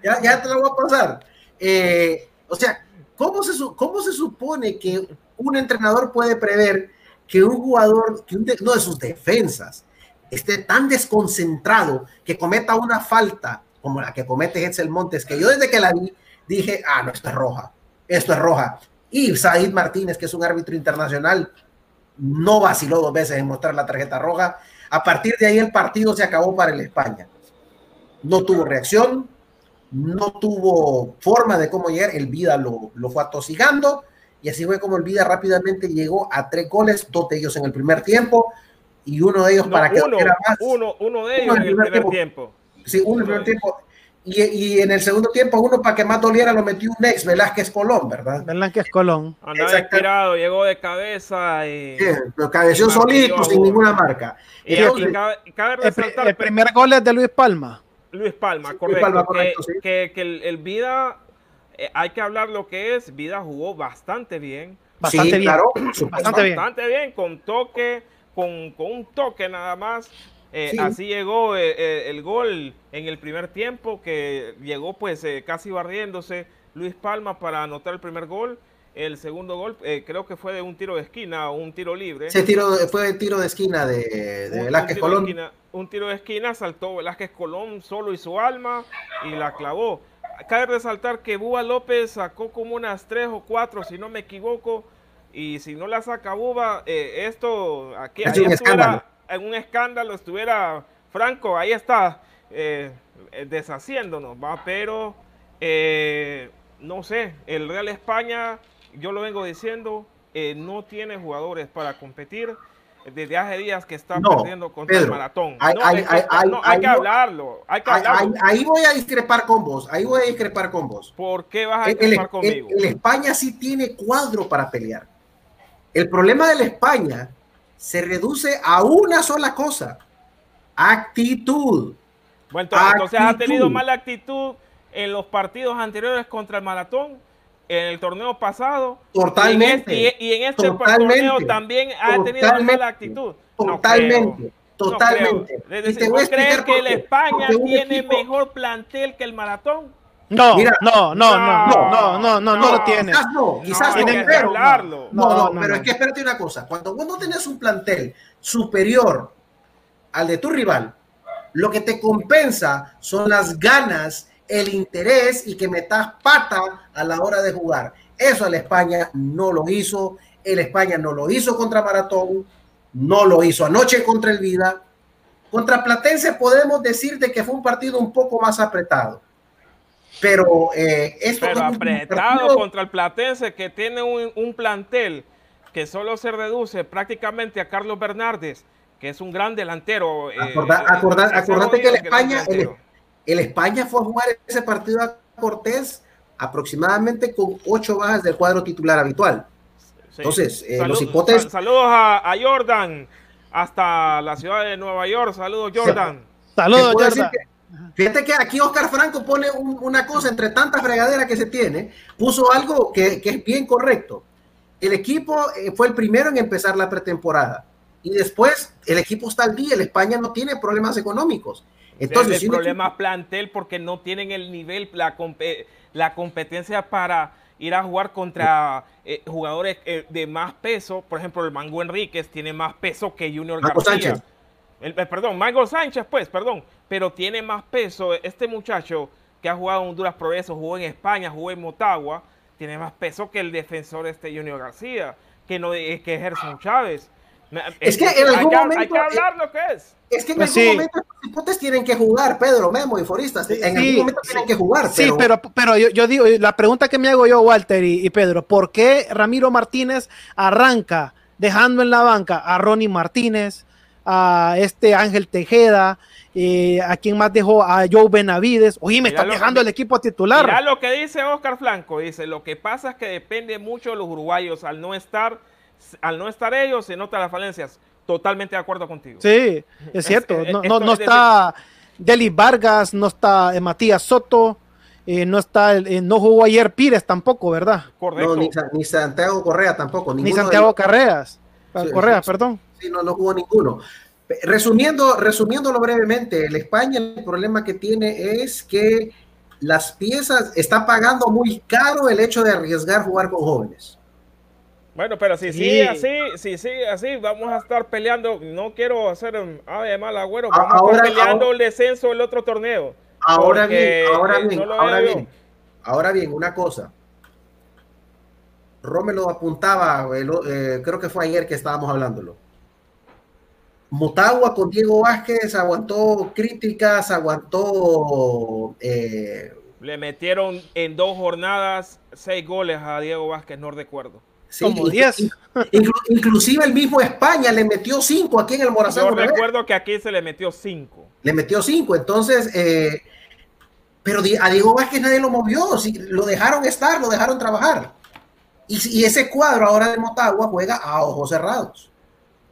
ya, ya te la voy a pasar. Eh, o sea, ¿cómo se, ¿cómo se supone que un entrenador puede prever que un jugador, que uno de sus defensas esté tan desconcentrado que cometa una falta como la que comete Hetzel Montes, que yo desde que la vi dije, ah, no, esto es roja, esto es roja. Y Said Martínez, que es un árbitro internacional, no vaciló dos veces en mostrar la tarjeta roja. A partir de ahí el partido se acabó para el España. No tuvo reacción, no tuvo forma de cómo llegar. El Vida lo, lo fue atosigando y así fue como el Vida rápidamente llegó a tres goles, dos de ellos en el primer tiempo y uno de ellos no, para que uno, más. Uno, uno de ellos uno en el primer, tiempo. tiempo. Sí, uno en el primer tiempo. Y, y, en el segundo tiempo, uno para que más doliera lo metió un ex, Velázquez Colón, ¿verdad? Velázquez Colón. Andaba inspirado, llegó de cabeza y. Sí, lo cabeció solito, sin ninguna marca. Y, aquí cabe, cabe resaltar, el, el, primer gol es de Luis Palma. Luis Palma, correcto. que, el, Vida, eh, hay que hablar lo que es, Vida jugó bastante bien. Bastante bien. bastante, bien. con toque, con, un toque nada más. Eh, así llegó eh, el gol en el primer tiempo, que llegó pues casi barriéndose Luis Palma para anotar el primer gol. El segundo gol eh, creo que fue de un tiro de esquina o un tiro libre. Ese tiro fue el tiro de esquina de, Velázquez Colón. un tiro de esquina, saltó Velázquez Colón solo y su alma y la clavó. Cabe resaltar que Búa López sacó como unas tres o cuatro, si no me equivoco, y si no la saca eh, esto aquí es un escándalo. En un escándalo estuviera Franco, ahí está eh, deshaciéndonos, va, pero no sé, el Real España yo lo vengo diciendo, eh, no tiene jugadores para competir desde hace días que está perdiendo contra el maratón. Hay, que hablarlo, hay que hablarlo. Ahí voy a discrepar con vos, ahí voy a discrepar con vos. ¿Por qué vas a discrepar conmigo? El, España sí tiene cuadro para pelear. El problema de la España se reduce a una sola cosa, actitud. Bueno, entonces ha tenido mala actitud en los partidos anteriores contra el maratón en el torneo pasado. Totalmente. Y en este, torneo también ha tenido mala actitud. Totalmente. totalmente. crees que el España tiene mejor plantel que el maratón? No, no, no, no, no, no, no, no, lo tiene. Quizás no, quizás no, pero, no, no, no, pero es que espérate una cosa. Cuando vos no tenés un plantel superior al de tu rival, lo que te compensa son las ganas el interés y que metas pata a la hora de jugar. Eso el España no lo hizo. El España no lo hizo contra Maratón, no lo hizo anoche contra el Vida. Contra Platense podemos decir de que fue un partido un poco más apretado. Pero eh, esto Pero apretado contra el Platense que tiene un, plantel que solo se reduce prácticamente a Carlos Bernardes, que es un gran delantero. Eh, acordate que el España, el España fue a jugar ese partido a Cortés aproximadamente con ocho bajas del cuadro titular habitual. Entonces, eh, los hipótesis. Saludos a, Jordan hasta la ciudad de Nueva York. Saludos, Jordan. Saludos, Jordan. Fíjate que aquí Oscar Franco pone una cosa entre tantas fregaderas que se tiene, puso algo que, es bien correcto. El equipo eh, fue el primero en empezar la pretemporada y después el equipo está al día. El España no tiene problemas económicos. Entonces, el problema plantel porque no tienen el nivel, la, la competencia para ir a jugar contra eh, jugadores eh, de más peso. Por ejemplo, el Mango Enríquez tiene más peso que Junior García. El, eh, perdón, Mango Sánchez, pues, perdón, pero tiene más peso. Este muchacho que ha jugado en Honduras Progreso, jugó en España, jugó en Motagua, tiene más peso que el defensor este Junior García, que no es que Gerson Chávez. Es que en algún momento. Hay que hablar lo que es. Es que en pues algún momento los hipotes tienen que jugar, Pedro, Memo y Foristas. En algún momento tienen que jugar. Sí, pero, pero, yo, digo, la pregunta que me hago yo, Walter y, Pedro, ¿por qué Ramiro Martínez arranca dejando en la banca a Ronnie Martínez, a este Ángel Tejeda? Eh, a quien más dejó a Joe Benavides. Oye, me está dejando el equipo titular. Mira lo que dice Oscar Flanco. Dice: Lo que pasa es que depende mucho de los uruguayos al no estar al no estar ellos se nota las falencias. Totalmente de acuerdo contigo. Sí, es cierto. no, no, está Deli Vargas, no está eh, Matías Soto, eh, no está, eh, no jugó ayer Pires tampoco, ¿verdad? Correcto. ni, Santiago Correa tampoco. Ni Santiago Carreas. Correa, perdón. Sí, no, no jugó ninguno. Resumiendo, resumiéndolo brevemente, el España el problema que tiene es que las piezas está pagando muy caro el hecho de arriesgar jugar con jóvenes. Bueno, pero si sigue así, si sigue así, vamos a estar peleando. No quiero hacer ave de mal agüero, vamos a estar peleando el descenso del otro torneo. Ahora bien, ahora bien, ahora bien, ahora bien, una cosa. Rómelo apuntaba, eh, creo que fue ayer que estábamos hablándolo. Motagua con Diego Vázquez aguantó críticas, aguantó. Eh, Le metieron en dos jornadas seis goles a Diego Vázquez, no recuerdo como 10. inclusive el mismo España le metió 5 aquí en el Morazán. Yo recuerdo que aquí se le metió 5. Le metió 5, entonces, eh, pero a Diego Vázquez nadie lo movió, lo dejaron estar, lo dejaron trabajar. Y, ese cuadro ahora de Motagua juega a ojos cerrados.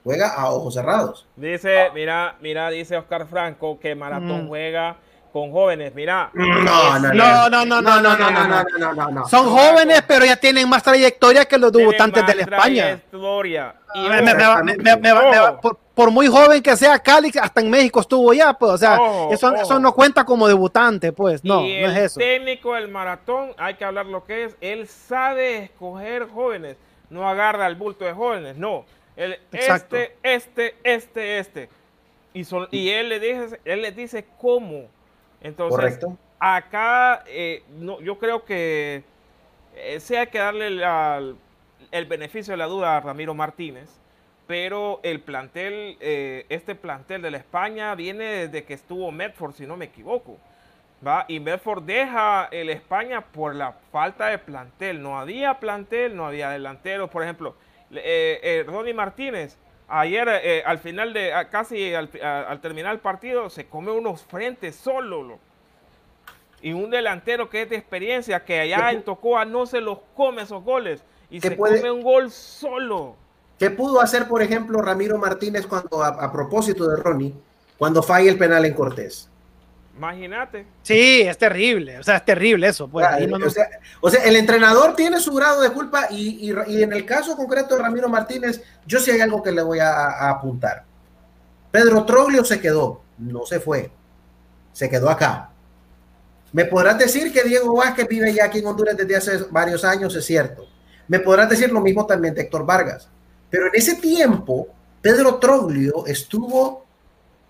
Juega a ojos cerrados. Dice, mira, mira, dice Oscar Franco que Maratón mm. juega con jóvenes. Mira. No, no, No, no, no, no, no, no, no, no. no. Son jóvenes, pero ya tienen más trayectoria que los debutantes de la España. Por, muy joven que sea Cali, hasta en México estuvo ya, pues, o sea, eso, no cuenta como debutante, pues, no, y no el es eso. técnico del maratón, hay que hablar lo que es, él sabe escoger jóvenes, no agarra el bulto de jóvenes, no. Exacto. este, este, este, este. Y, son, y él, le dice, él les dice cómo. Entonces, Correcto. acá eh, no, yo creo que eh, sí hay que darle la- el beneficio de la duda a Ramiro Martínez, pero el plantel, eh, este plantel de la España viene desde que estuvo Medford, si no me equivoco. ¿va? Y Medford deja el España por la falta de plantel. No había plantel, no había delanteros. Por ejemplo, eh, eh, Ronnie Martínez, ayer eh, al final de, casi al, a- al terminar el partido, se come unos frentes solo. Y un delantero que es de experiencia, que allá ¿Qué pu- en Tocoa no se los come esos goles. Y ¿Qué se puede- come un gol solo. ¿Qué pudo hacer, por ejemplo, Ramiro Martínez cuando, a, a propósito de Ronnie, cuando falla el penal en Cortés? Imagínate. Sí, es terrible, o sea, es terrible eso, pues. Ah, ahí no- no- o, sea, o sea, el entrenador tiene su grado de culpa y, y- y en el caso concreto de Ramiro Martínez, yo sí hay algo que le voy a, a apuntar. Pedro Troglio se quedó, no se fue, se quedó acá. Me podrás decir que Diego Vázquez vive ya aquí en Honduras desde hace varios años, es cierto. Me podrás decir lo mismo también de Héctor Vargas. Pero en ese tiempo, Pedro Troglio estuvo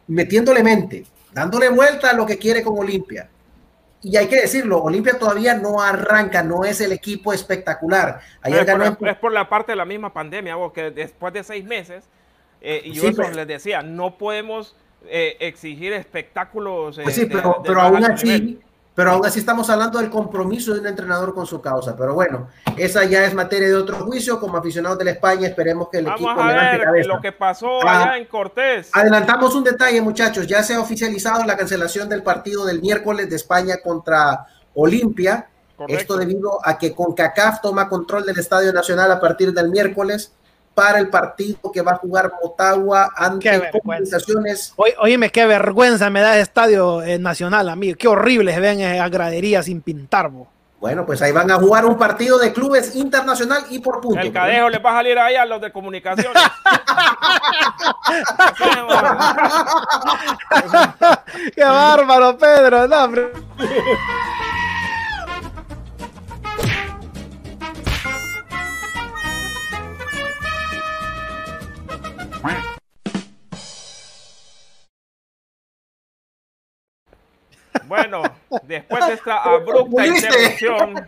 metiéndole mente, dándole vuelta a lo que quiere con Olimpia. Y hay que decirlo, Olimpia todavía no arranca, no es el equipo espectacular. Ayer es, por, ganó la- es por la parte de la misma pandemia, vos, que después de seis meses, eh, y yo Sí, eso pero- les decía, no podemos eh, exigir espectáculos. eh, Pues sí, de- pero, de pero más aún así, nivel. Pero aún así estamos hablando del compromiso de un entrenador con su causa. Pero bueno, esa ya es materia de otro juicio. Como aficionados de la España, esperemos que el Vamos equipo a levante ver cabeza. lo que pasó Ah. allá en Cortés. Adelantamos un detalle, muchachos. Ya se ha oficializado la cancelación del partido del miércoles de España contra Olimpia. Correcto. Esto debido a que CONCACAF toma control del Estadio Nacional a partir del miércoles para el partido que va a jugar Motagua ante comunicaciones. Oye, óyeme, qué vergüenza me da el estadio eh, nacional, amigo. Qué horrible se ven esas graderías sin pintar, bo. Bueno, pues ahí van a jugar un partido de clubes internacional y por puntos. El cadejo les va a salir ahí a los de comunicaciones. Qué bárbaro, Pedro. No, Bueno, después de esta abrupta interrupción,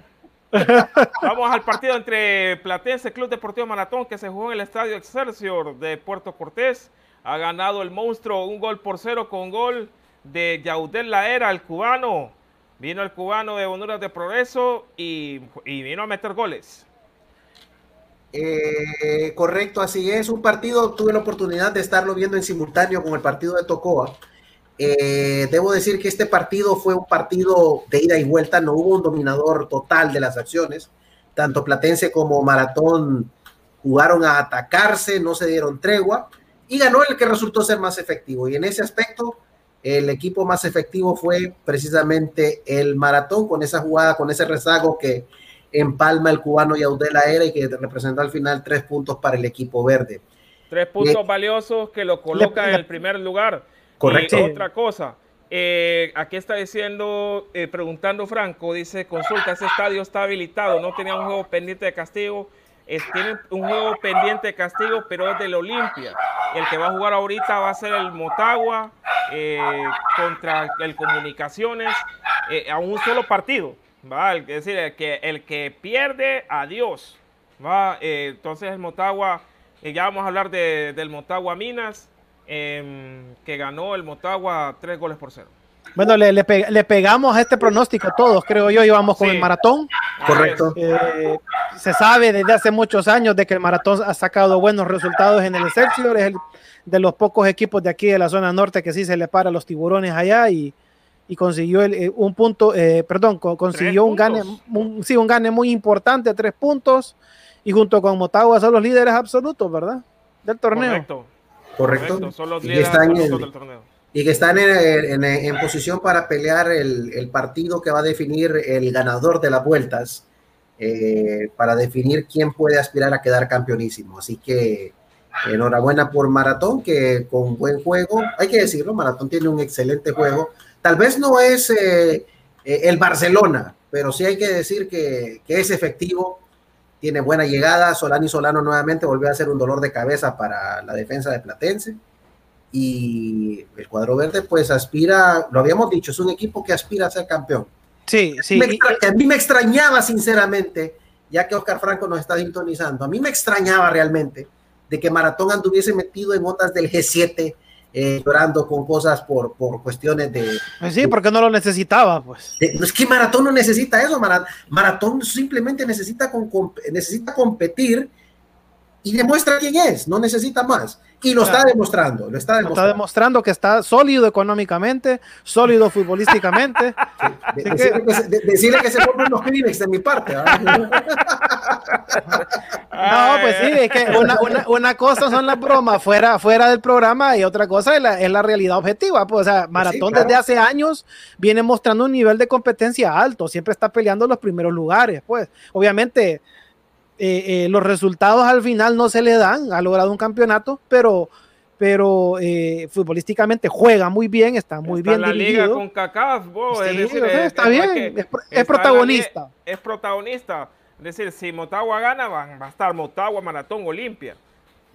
vamos al partido entre Platense Club Deportivo Maratón que se jugó en el Estadio Excelsior de Puerto Cortés. Ha ganado el monstruo un gol por cero con gol de Yaudel Laera, el cubano. Vino el cubano de Honduras de Progreso y, y vino a meter goles. Eh, correcto, así es. Un partido, tuve la oportunidad de estarlo viendo en simultáneo con el partido de Tocoa. Eh, debo decir que este partido fue un partido de ida y vuelta, no hubo un dominador total de las acciones. Tanto Platense como Maratón jugaron a atacarse, no se dieron tregua y ganó el que resultó ser más efectivo. Y en ese aspecto, el equipo más efectivo fue precisamente el Maratón con esa jugada, con ese rezago que empalma el cubano Yaudela era y que representó al final tres puntos para el equipo verde. Tres puntos valiosos que lo colocan en el primer lugar. Correcto. Y otra cosa, eh, aquí está diciendo, eh, preguntando Franco, dice, consulta, ese estadio está habilitado, no tenía un juego pendiente de castigo, es- tiene un juego pendiente de castigo, pero es del Olimpia. El que va a jugar ahorita va a ser el Motagua eh, contra el Comunicaciones eh, a un solo partido. ¿Va? Es decir, el que, el que pierde, adiós. ¿va? Eh, entonces el Motagua, eh, ya vamos a hablar de- del Motagua Minas, em, que ganó el Motagua tres goles por cero. Bueno, le, le pe- le pegamos a este pronóstico todos, creo yo, íbamos con Sí. el maratón. Correcto. Eh, se sabe desde hace muchos años de que el maratón ha sacado buenos resultados en el Excelsior, es el de los pocos equipos de aquí de la zona norte que sí se le para a los tiburones allá y, y consiguió el, eh, un punto, eh, perdón, co- consiguió un gane, un- sí, un gane muy importante, tres puntos, y junto con Motagua son los líderes absolutos, ¿verdad? Del torneo. Correcto. Correcto. correcto. Son los Y líderes están absolutos en- del torneo. y que están en, posición para pelear el, partido que va a definir el ganador de las vueltas, eh, para definir quién puede aspirar a quedar campeonísimo. Así que enhorabuena por Maratón, que con buen juego, hay que decirlo, Maratón tiene un excelente juego. Tal vez no es eh, eh, el Barcelona, pero sí hay que decir que, que es efectivo tiene buena llegada. Solani Solano nuevamente volvió a ser un dolor de cabeza para la defensa de Platense. Y el cuadro verde, pues aspira, lo habíamos dicho, es un equipo que aspira a ser campeón. Sí, sí. a mí me extrañaba, sinceramente, ya que Oscar Franco nos está sintonizando, a mí me extrañaba realmente de que Maratón anduviese metido en otras del G7 eh, llorando con cosas por, por cuestiones de... Pues sí, porque no lo necesitaba, pues. es que Maratón no necesita eso, Maratón simplemente necesita, con, necesita competir y demuestra quién es, no necesita más. Y lo está demostrando, lo está demostrando. Está demostrando que está sólido económicamente, sólido futbolísticamente. decirle, que se, compren los Kleenex de mi parte. no, pues sí, es que una, una, cosa son las bromas fuera, fuera del programa y otra cosa es la, es la realidad objetiva. Pues, o sea, pues Maratón desde hace años viene mostrando un nivel de competencia alto, siempre está peleando los primeros lugares. Pues, obviamente eh, eh, los resultados al final no se le dan, ha logrado un campeonato, pero, pero eh, futbolísticamente juega muy bien, está muy bien la liga con CACAF, está bien, es, protagonista. es protagonista. Es decir, si Motagua gana, van, va a estar Motagua, Maratón, Olimpia.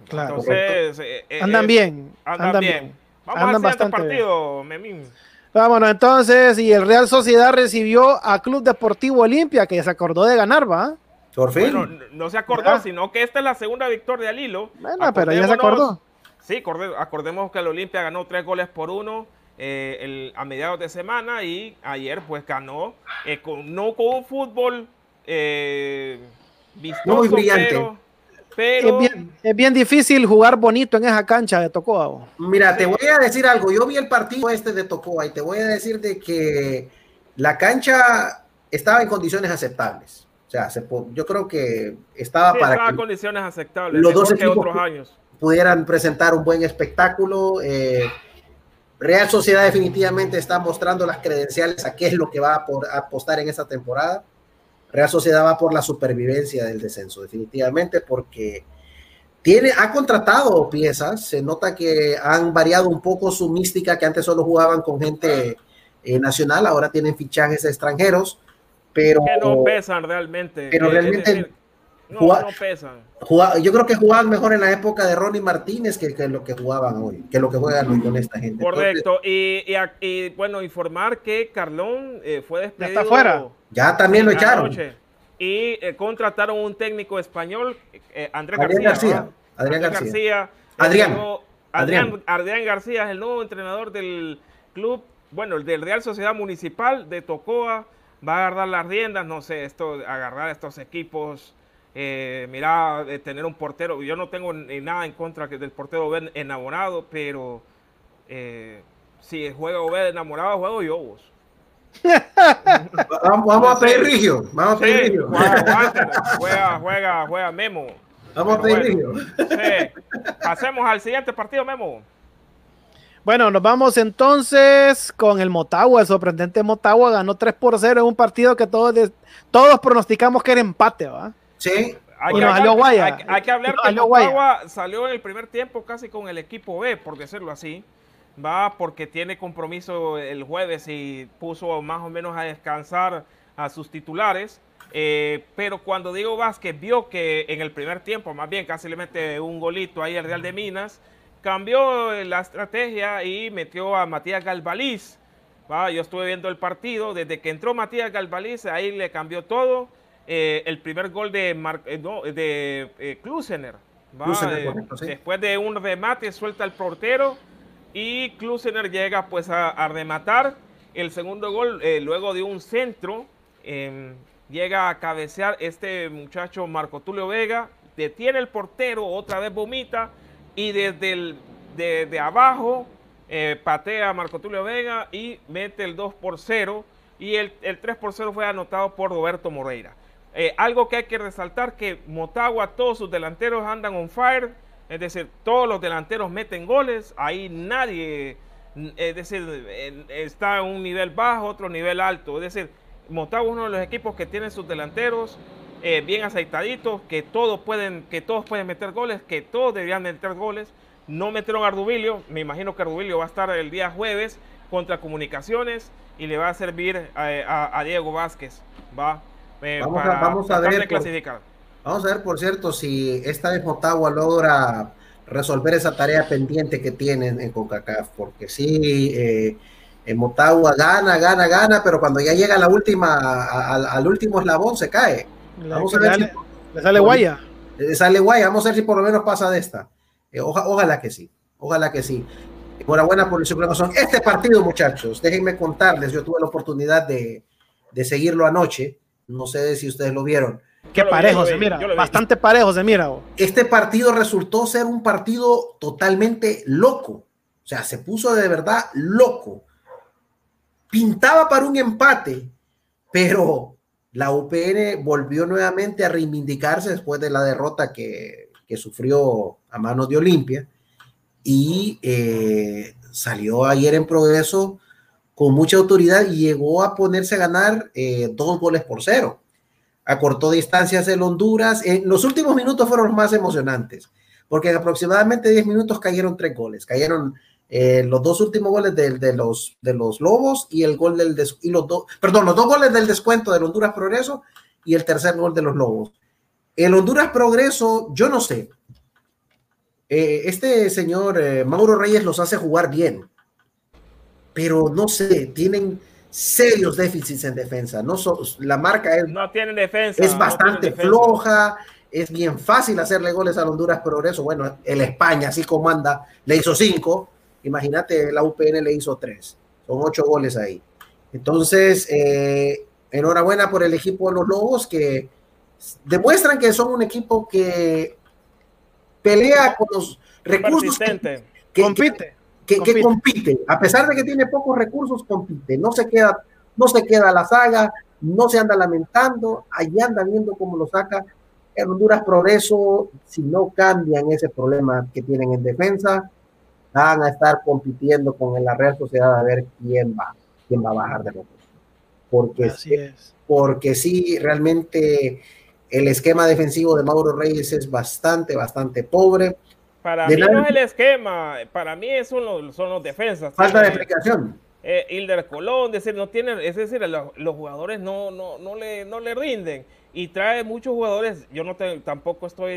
Claro, Entonces, andan bien. Andan, bien. Vamos andan al siguiente partido, Memín. Vámonos entonces, y el Real Sociedad recibió a Club Deportivo Olimpia, que se acordó de ganar, ¿va? Por fin. no se acordó, sino que esta es la segunda victoria al hilo. Bueno, pero ya se acordó. Sí, acordemos que el Olimpia ganó tres goles por uno eh, a mediados de semana y ayer pues ganó, eh, no con un fútbol eh, vistoso, Muy brillante. Pero, Es, bien, difícil jugar bonito en esa cancha de Tocoa. Mira, te voy a decir algo. Yo vi el partido este de Tocoa y te voy a decir de que la cancha estaba en condiciones aceptables. O sea, yo creo que estaba para que condiciones aceptables los dos equipos otros años. pudieran presentar un buen espectáculo. Eh, Real Sociedad definitivamente está mostrando las credenciales a qué es lo que va a, apostar en esta temporada. Real Sociedad va por la supervivencia del descenso, definitivamente, porque tiene, ha contratado piezas, se nota que han variado un poco su mística, que antes solo jugaban con gente eh, nacional, ahora tienen fichajes extranjeros pero que no pesan realmente. Pero eh, realmente no, no, pesan. yo creo que jugaban mejor en la época de Ronnie Martínez que, que lo que jugaban hoy, que lo que juegan hoy con esta gente. Correcto. y, y, bueno, informar que Carlón eh, fue despedido. Ya está fuera. Ya también lo echaron. Y eh, contrataron un técnico español, Andrés García. Adrián García. Adrián. Adrián. Adrián García es el nuevo entrenador del club, bueno, del Real Sociedad Municipal de Tocoa va a agarrar las riendas, no sé, esto, agarrar estos equipos. Eh, mira, de tener un portero, yo no tengo nada en contra del portero Ben enamorado, pero eh, si juega Obed enamorado, juego yo vos. vamos, a pedir Rigio. Vamos a pedir Rigio. Juega, juega, juega, Memo. Vamos a pedir Rigio. Pasemos al siguiente partido, Memo. Bueno, nos vamos entonces con el Motagua. El sorprendente Motagua ganó 3 por 0 en un partido que todos, todos pronosticamos que era empate, ¿va? Sí. Hay, que, hablar, hay, que hablar que Motagua salió en el primer tiempo casi con el equipo B, por decirlo así. Va porque tiene compromiso el jueves y puso más o menos a descansar a sus titulares. Eh, pero cuando Diego Vázquez vio que en el primer tiempo, más bien casi le mete un golito ahí al Real de Minas, cambió la estrategia y metió a Matías Galvaliz. Yo estuve viendo el partido, desde que entró Matías Galvaliz, ahí le cambió todo. Eh, el primer gol de, eh, de eh, Klusener. Después de un remate suelta el portero y Klusener llega pues a, rematar. El segundo gol, luego de un centro, em, llega a cabecear este muchacho Marco Tulio Vega, detiene el portero, otra vez vomita y desde el, de, abajo eh, patea Marco Tulio Vega y mete el 2 por 0 y el, el 3 por 0 fue anotado por Roberto Moreira. Eh, algo que hay que resaltar que Motagua, todos sus delanteros andan on fire, es decir, todos los delanteros meten goles, ahí nadie Es decir, está en un nivel bajo, otro nivel alto. Es decir, Motagua es uno de los equipos que tiene sus delanteros eh, bien aceitaditos, que todos pueden, que todos pueden meter goles, que todos deberían meter goles. No metieron a Ardubilio, me imagino que Ardubilio va a estar el día jueves contra Comunicaciones y le va a servir a, Diego Vázquez. Va eh, vamos, a, vamos a ver. clasificar. vamos a ver, por cierto, si esta vez Motagua logra resolver esa tarea pendiente que tienen en CONCACAF, porque sí, eh, en Motagua gana, gana, gana, pero cuando ya llega la última, al último eslabón se cae. Vamos a ver si, le sale guaya. Le sale guaya, vamos a ver si por lo menos pasa de esta. Eh, ojalá que sí, ojalá que sí. Enhorabuena por su son Este partido, muchachos, déjenme contarles, yo tuve la oportunidad de, de seguirlo anoche, no sé si ustedes lo vieron. Qué parejo se mira, bastante parejo se mira. Este partido resultó ser un partido totalmente loco, o sea, se puso de verdad loco. Pintaba para un empate, pero la UPN volvió nuevamente a reivindicarse después de la derrota que, sufrió a manos de Olimpia y eh, salió ayer en progreso con mucha autoridad y llegó a ponerse a ganar eh, dos goles por cero. Acortó distancias el Honduras. En los últimos minutos fueron los más emocionantes, porque en aproximadamente 10 minutos cayeron tres goles. Cayeron eh, los dos últimos goles de, los, de los Lobos y el gol del y los dos, perdón, los dos goles del descuento del Honduras Progreso y el tercer gol de los Lobos. El Honduras Progreso, yo no sé. Eh, este señor eh, Mauro Reyes los hace jugar bien, pero no sé, tienen serios déficits en defensa. No la marca es, no tienen defensa, es bastante floja. Es bien fácil hacerle goles al Honduras Progreso. Bueno, el España, así como anda, le hizo cinco Imagínate, la UPN le hizo tres. Son ocho goles ahí. Entonces, eh, enhorabuena por el equipo de los Lobos que demuestran que son un equipo que pelea con los recursos que, compite, que, compite. A pesar de que tiene pocos recursos, compite. No se queda, no se queda la saga, no se anda lamentando, allá anda viendo cómo lo saca. En Honduras Progreso, si no cambian ese problema que tienen en defensa, van a estar compitiendo con la Real Sociedad a ver quién va, quién va a bajar de nuevo. Porque, sí, porque sí, realmente el esquema defensivo de Mauro Reyes es bastante, bastante pobre. Para mí no es el esquema, para mí son los, son los defensas. Falta de explicación. Eh, Hilder Colón, decir, no tiene, es decir, los, jugadores no, no, no, le, no le rinden y trae muchos jugadores, yo no tampoco estoy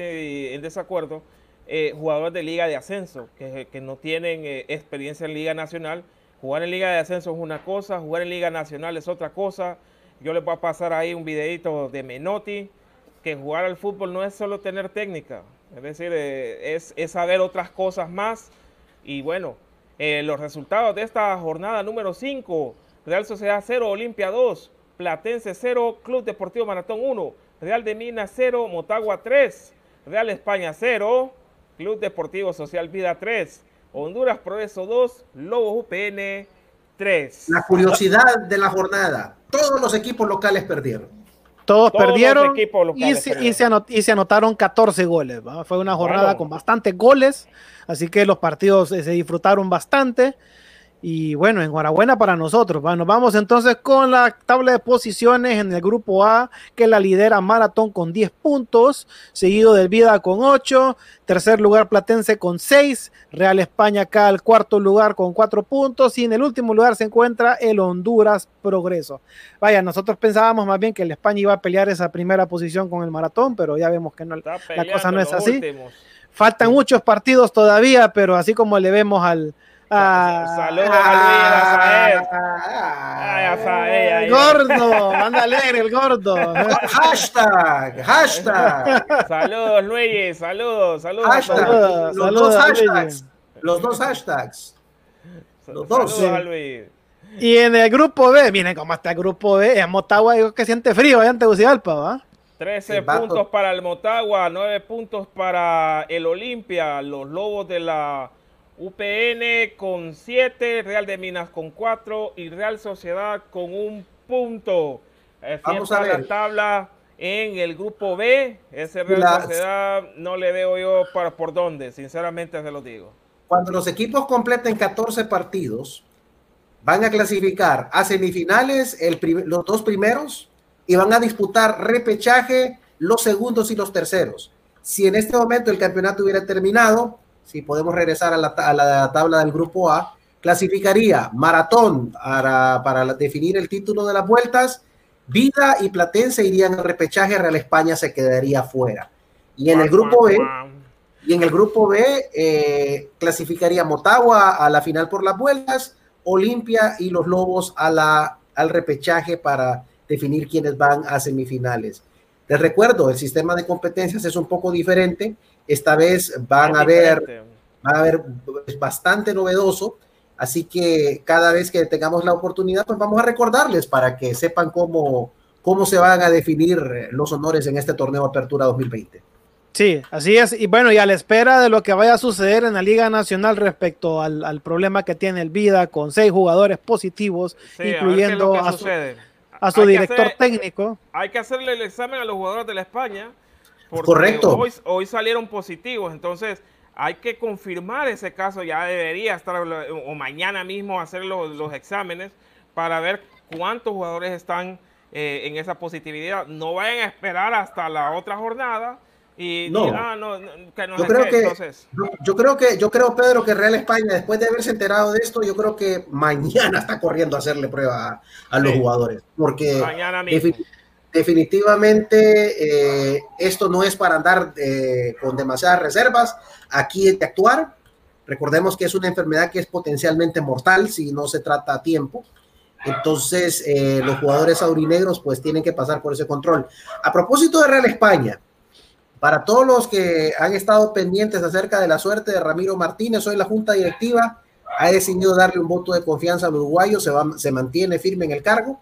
en desacuerdo, eh, jugadores de liga de ascenso, que, no tienen eh, experiencia en liga nacional. Jugar en liga de ascenso es una cosa, jugar en liga nacional es otra cosa. Yo les voy a pasar ahí un videito de Menotti, que jugar al fútbol no es solo tener técnica, es decir, eh, es, saber otras cosas más. Y bueno, los resultados de esta jornada número 5, Real Sociedad 0, Olimpia 2, Platense 0, Club Deportivo Maratón 1, Real de Minas 0, Motagua 3, Real España 0, Club Deportivo Social Vida 3, Honduras Progreso 2, Lobos UPN 3. La curiosidad de la jornada, todos los equipos locales perdieron. Todos, perdieron, y, se, anotaron 14 goles. Fue una jornada con bastantes goles, así que los partidos se disfrutaron bastante. Y bueno, enhorabuena para nosotros. Bueno, vamos entonces con la tabla de posiciones en el grupo A, que la lidera Maratón con 10 puntos, seguido del Vida con 8, tercer lugar Platense con 6, Real España acá al cuarto lugar con 4 puntos y en el último lugar se encuentra el Honduras Progreso. Vaya, nosotros pensábamos más bien que el España iba a pelear esa primera posición con el Maratón, pero ya vemos que no, la cosa no es así. Faltan muchos partidos todavía, pero así como le vemos al Ah, Saludos a Luis Ay, gordo, manda leer el gordo. hashtag, hashtag. Saludos Luis, saludos, saludos. Hashtag, los dos hashtags. Los dos hashtags. Los dos. Y en el grupo B, miren cómo está el grupo B. En Motagua digo que siente frío allá en Tegucigalpa, ¿va? 13 puntos para el Motagua, 9 puntos para el Olimpia, los Lobos de la UPN con 7, Real de Minas con 4 y Real Sociedad con un punto. Vamos a ver. la tabla en el grupo B. Ese Real Sociedad no le veo yo para por dónde, sinceramente se lo digo. cuando los equipos completen 14 partidos, van a clasificar a semifinales el los dos primeros y van a disputar repechaje los segundos y los terceros. Si en este momento el campeonato hubiera terminado, si podemos regresar a la, a la tabla del grupo A, clasificaría Maratón para, para, definir el título de las vueltas, Vida y Platense irían al repechaje, Real España se quedaría fuera. Y en el grupo B, y en el grupo B eh, clasificaría Motagua a la final por las vueltas, Olimpia y los Lobos a la, al repechaje para definir quiénes van a semifinales. Les recuerdo, el sistema de competencias es un poco diferente. Esta vez van a ver, van a ver bastante novedoso. Así que cada vez que tengamos la oportunidad, pues vamos a recordarles para que sepan cómo, cómo se van a definir los honores en este torneo Apertura 2020. Sí, así es. Y bueno, y a la espera de lo que vaya a suceder en la Liga Nacional respecto al, problema que tiene el Vida con seis jugadores positivos, incluyendo a, su, director técnico. Hay que hacerle el examen a los jugadores de la España. Correcto. Hoy, hoy salieron positivos, entonces hay que confirmar ese caso. Ya debería estar, o mañana mismo hacer los, exámenes para ver cuántos jugadores están eh, en esa positividad. No vayan a esperar hasta la otra jornada y, no. Ah, yo creo que yo, creo que yo creo Pedro que Real España después de haberse enterado de esto yo creo que mañana está corriendo a hacerle prueba a, los jugadores porque definitivamente eh, esto no es para andar eh, con demasiadas reservas. Aquí hay que actuar. Recordemos que es una enfermedad que es potencialmente mortal si no se trata a tiempo. Entonces eh, los jugadores aurinegros pues tienen que pasar por ese control. A propósito de Real España para todos los que han estado pendientes acerca de la suerte de Ramiro Martínez, hoy la Junta Directiva ha decidido darle un voto de confianza al uruguayo, se, va, se mantiene firme en el cargo,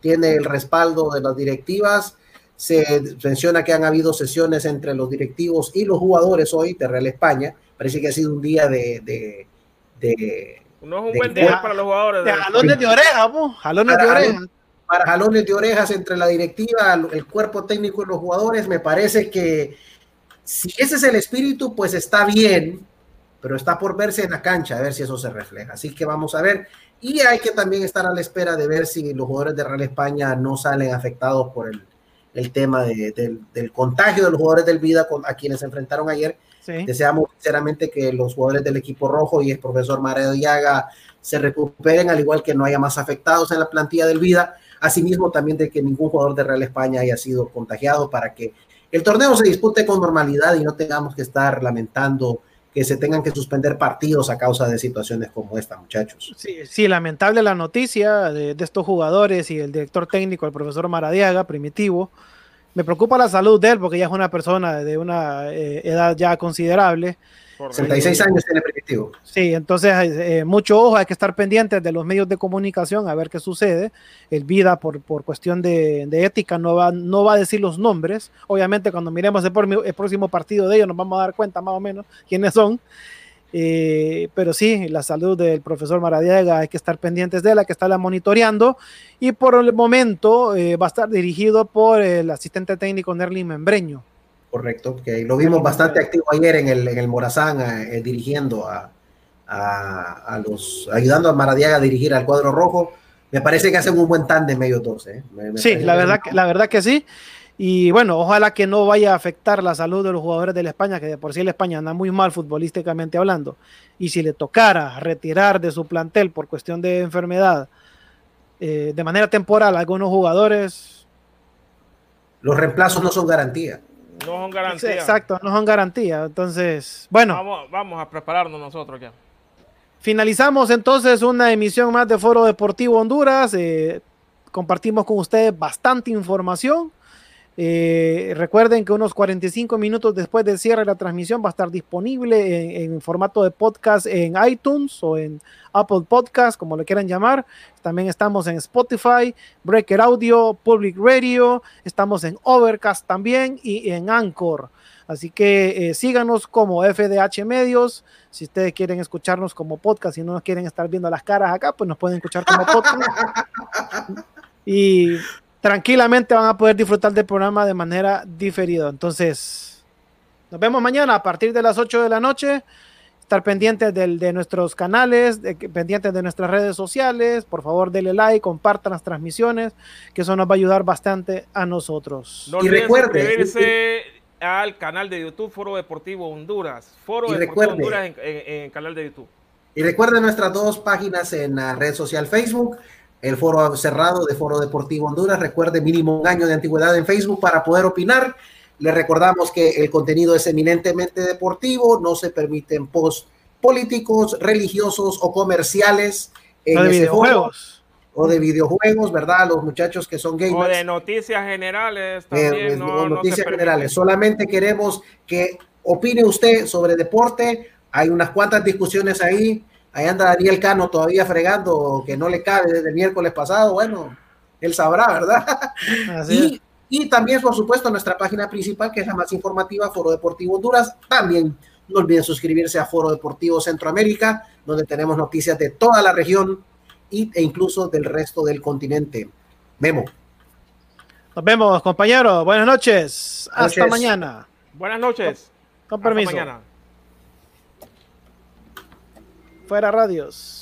tiene el respaldo de las directivas, se menciona que han habido sesiones entre los directivos y los jugadores hoy de Real España, parece que ha sido un día de... de, de no es un buen día para los jugadores. De, jalones de oreja, jalones de oreja para jalones de orejas entre la directiva, el cuerpo técnico y los jugadores, me parece que si ese es el espíritu, pues está bien, pero está por verse en la cancha, a ver si eso se refleja. Así que vamos a ver. Y hay que también estar a la espera de ver si los jugadores de Real España no salen afectados por el, el tema del contagio de los jugadores del Vida con, a quienes se enfrentaron ayer. Deseamos sinceramente que los jugadores del equipo rojo y el profesor Mario Diaga se recuperen, al igual que no haya más afectados en la plantilla del Vida Asimismo, también de que ningún jugador de Real España haya sido contagiado para que el torneo se dispute con normalidad y no tengamos que estar lamentando que se tengan que suspender partidos a causa de situaciones como esta, muchachos. Sí, lamentable la noticia de, estos jugadores y el director técnico, el profesor Maradiaga, primitivo. Me preocupa la salud de él porque ya es una persona de una eh, edad ya considerable 66 años tiene primitivo. Sí, entonces eh, mucho ojo, hay que estar pendientes de los medios de comunicación a ver qué sucede. El Vida, por, por cuestión de, ética, no va, no va a decir los nombres. Obviamente, cuando miremos el, el, próximo partido de ellos, nos vamos a dar cuenta más o menos quiénes son. Eh, pero sí, la salud del profesor Maradiaga hay que estar pendientes de hay que estarla monitoreando. Y por el momento eh, va a estar dirigido por el asistente técnico Nerlin Membreño. Correcto, que lo vimos bastante activo ayer en el, en el Morazán, eh, eh, dirigiendo a, a, los, ayudando a Maradiaga a dirigir al cuadro rojo. Me parece que hacen un buen de medio dos. ¿eh? sí, la verdad, que, la verdad que sí. Y bueno, ojalá que no vaya a afectar la salud de los jugadores de la España, que de por sí la España anda muy mal futbolísticamente hablando. Y si le tocara retirar de su plantel por cuestión de enfermedad de manera temporal a algunos jugadores. Los reemplazos no son garantía. No son garantía. Exacto, no son garantía. Entonces, bueno. Vamos, a prepararnos nosotros ya. Finalizamos entonces una emisión más de Foro Deportivo Honduras. Eh, compartimos con ustedes bastante información. Eh, recuerden que unos 45 minutos después del cierre de la transmisión va a estar disponible en, formato de podcast en iTunes o en Apple Podcast, como le quieran llamar. También estamos en Spotify, Breaker Audio, Public Radio, estamos en Overcast también y en Anchor. Así que eh, síganos como FDH Medios. Si ustedes quieren escucharnos como podcast y no nos quieren estar viendo las caras acá, pues nos pueden escuchar como podcast. y tranquilamente van a poder disfrutar del programa de manera diferida. Entonces, nos vemos mañana a partir de las 8 de la noche. estar pendientes de nuestros canales, de, pendientes de nuestras redes sociales. Por favor, denle like, compartan las transmisiones, que eso nos va a ayudar bastante a nosotros. No y recuerde suscribirse al canal de YouTube Foro Deportivo Honduras. Foro Deportivo Honduras en, canal de YouTube. Y recuerden nuestras dos páginas en la red social Facebook, el foro cerrado de Foro Deportivo Honduras. Recuerde mínimo un año de antigüedad en Facebook para poder opinar le recordamos que el contenido es eminentemente deportivo, no se permiten posts políticos, religiosos o comerciales en o de videojuegos. o de videojuegos, ¿verdad? Los muchachos que son gamers. O de noticias generales también. Eh, noticias generales. Solamente queremos que opine usted sobre deporte. Hay unas cuantas discusiones ahí. Ahí anda Daniel Cano todavía fregando que no le cabe desde el miércoles pasado. Bueno, él sabrá, ¿verdad? Así y también, por supuesto, nuestra página principal, que es la más informativa, Foro Deportivo Honduras. También no olviden suscribirse a Foro Deportivo Centroamérica, donde tenemos noticias de toda la región e incluso del resto del continente. Memo. Nos vemos, compañeros. Buenas noches. Hasta mañana. Buenas noches. Con, permiso. mañana. Fuera radios.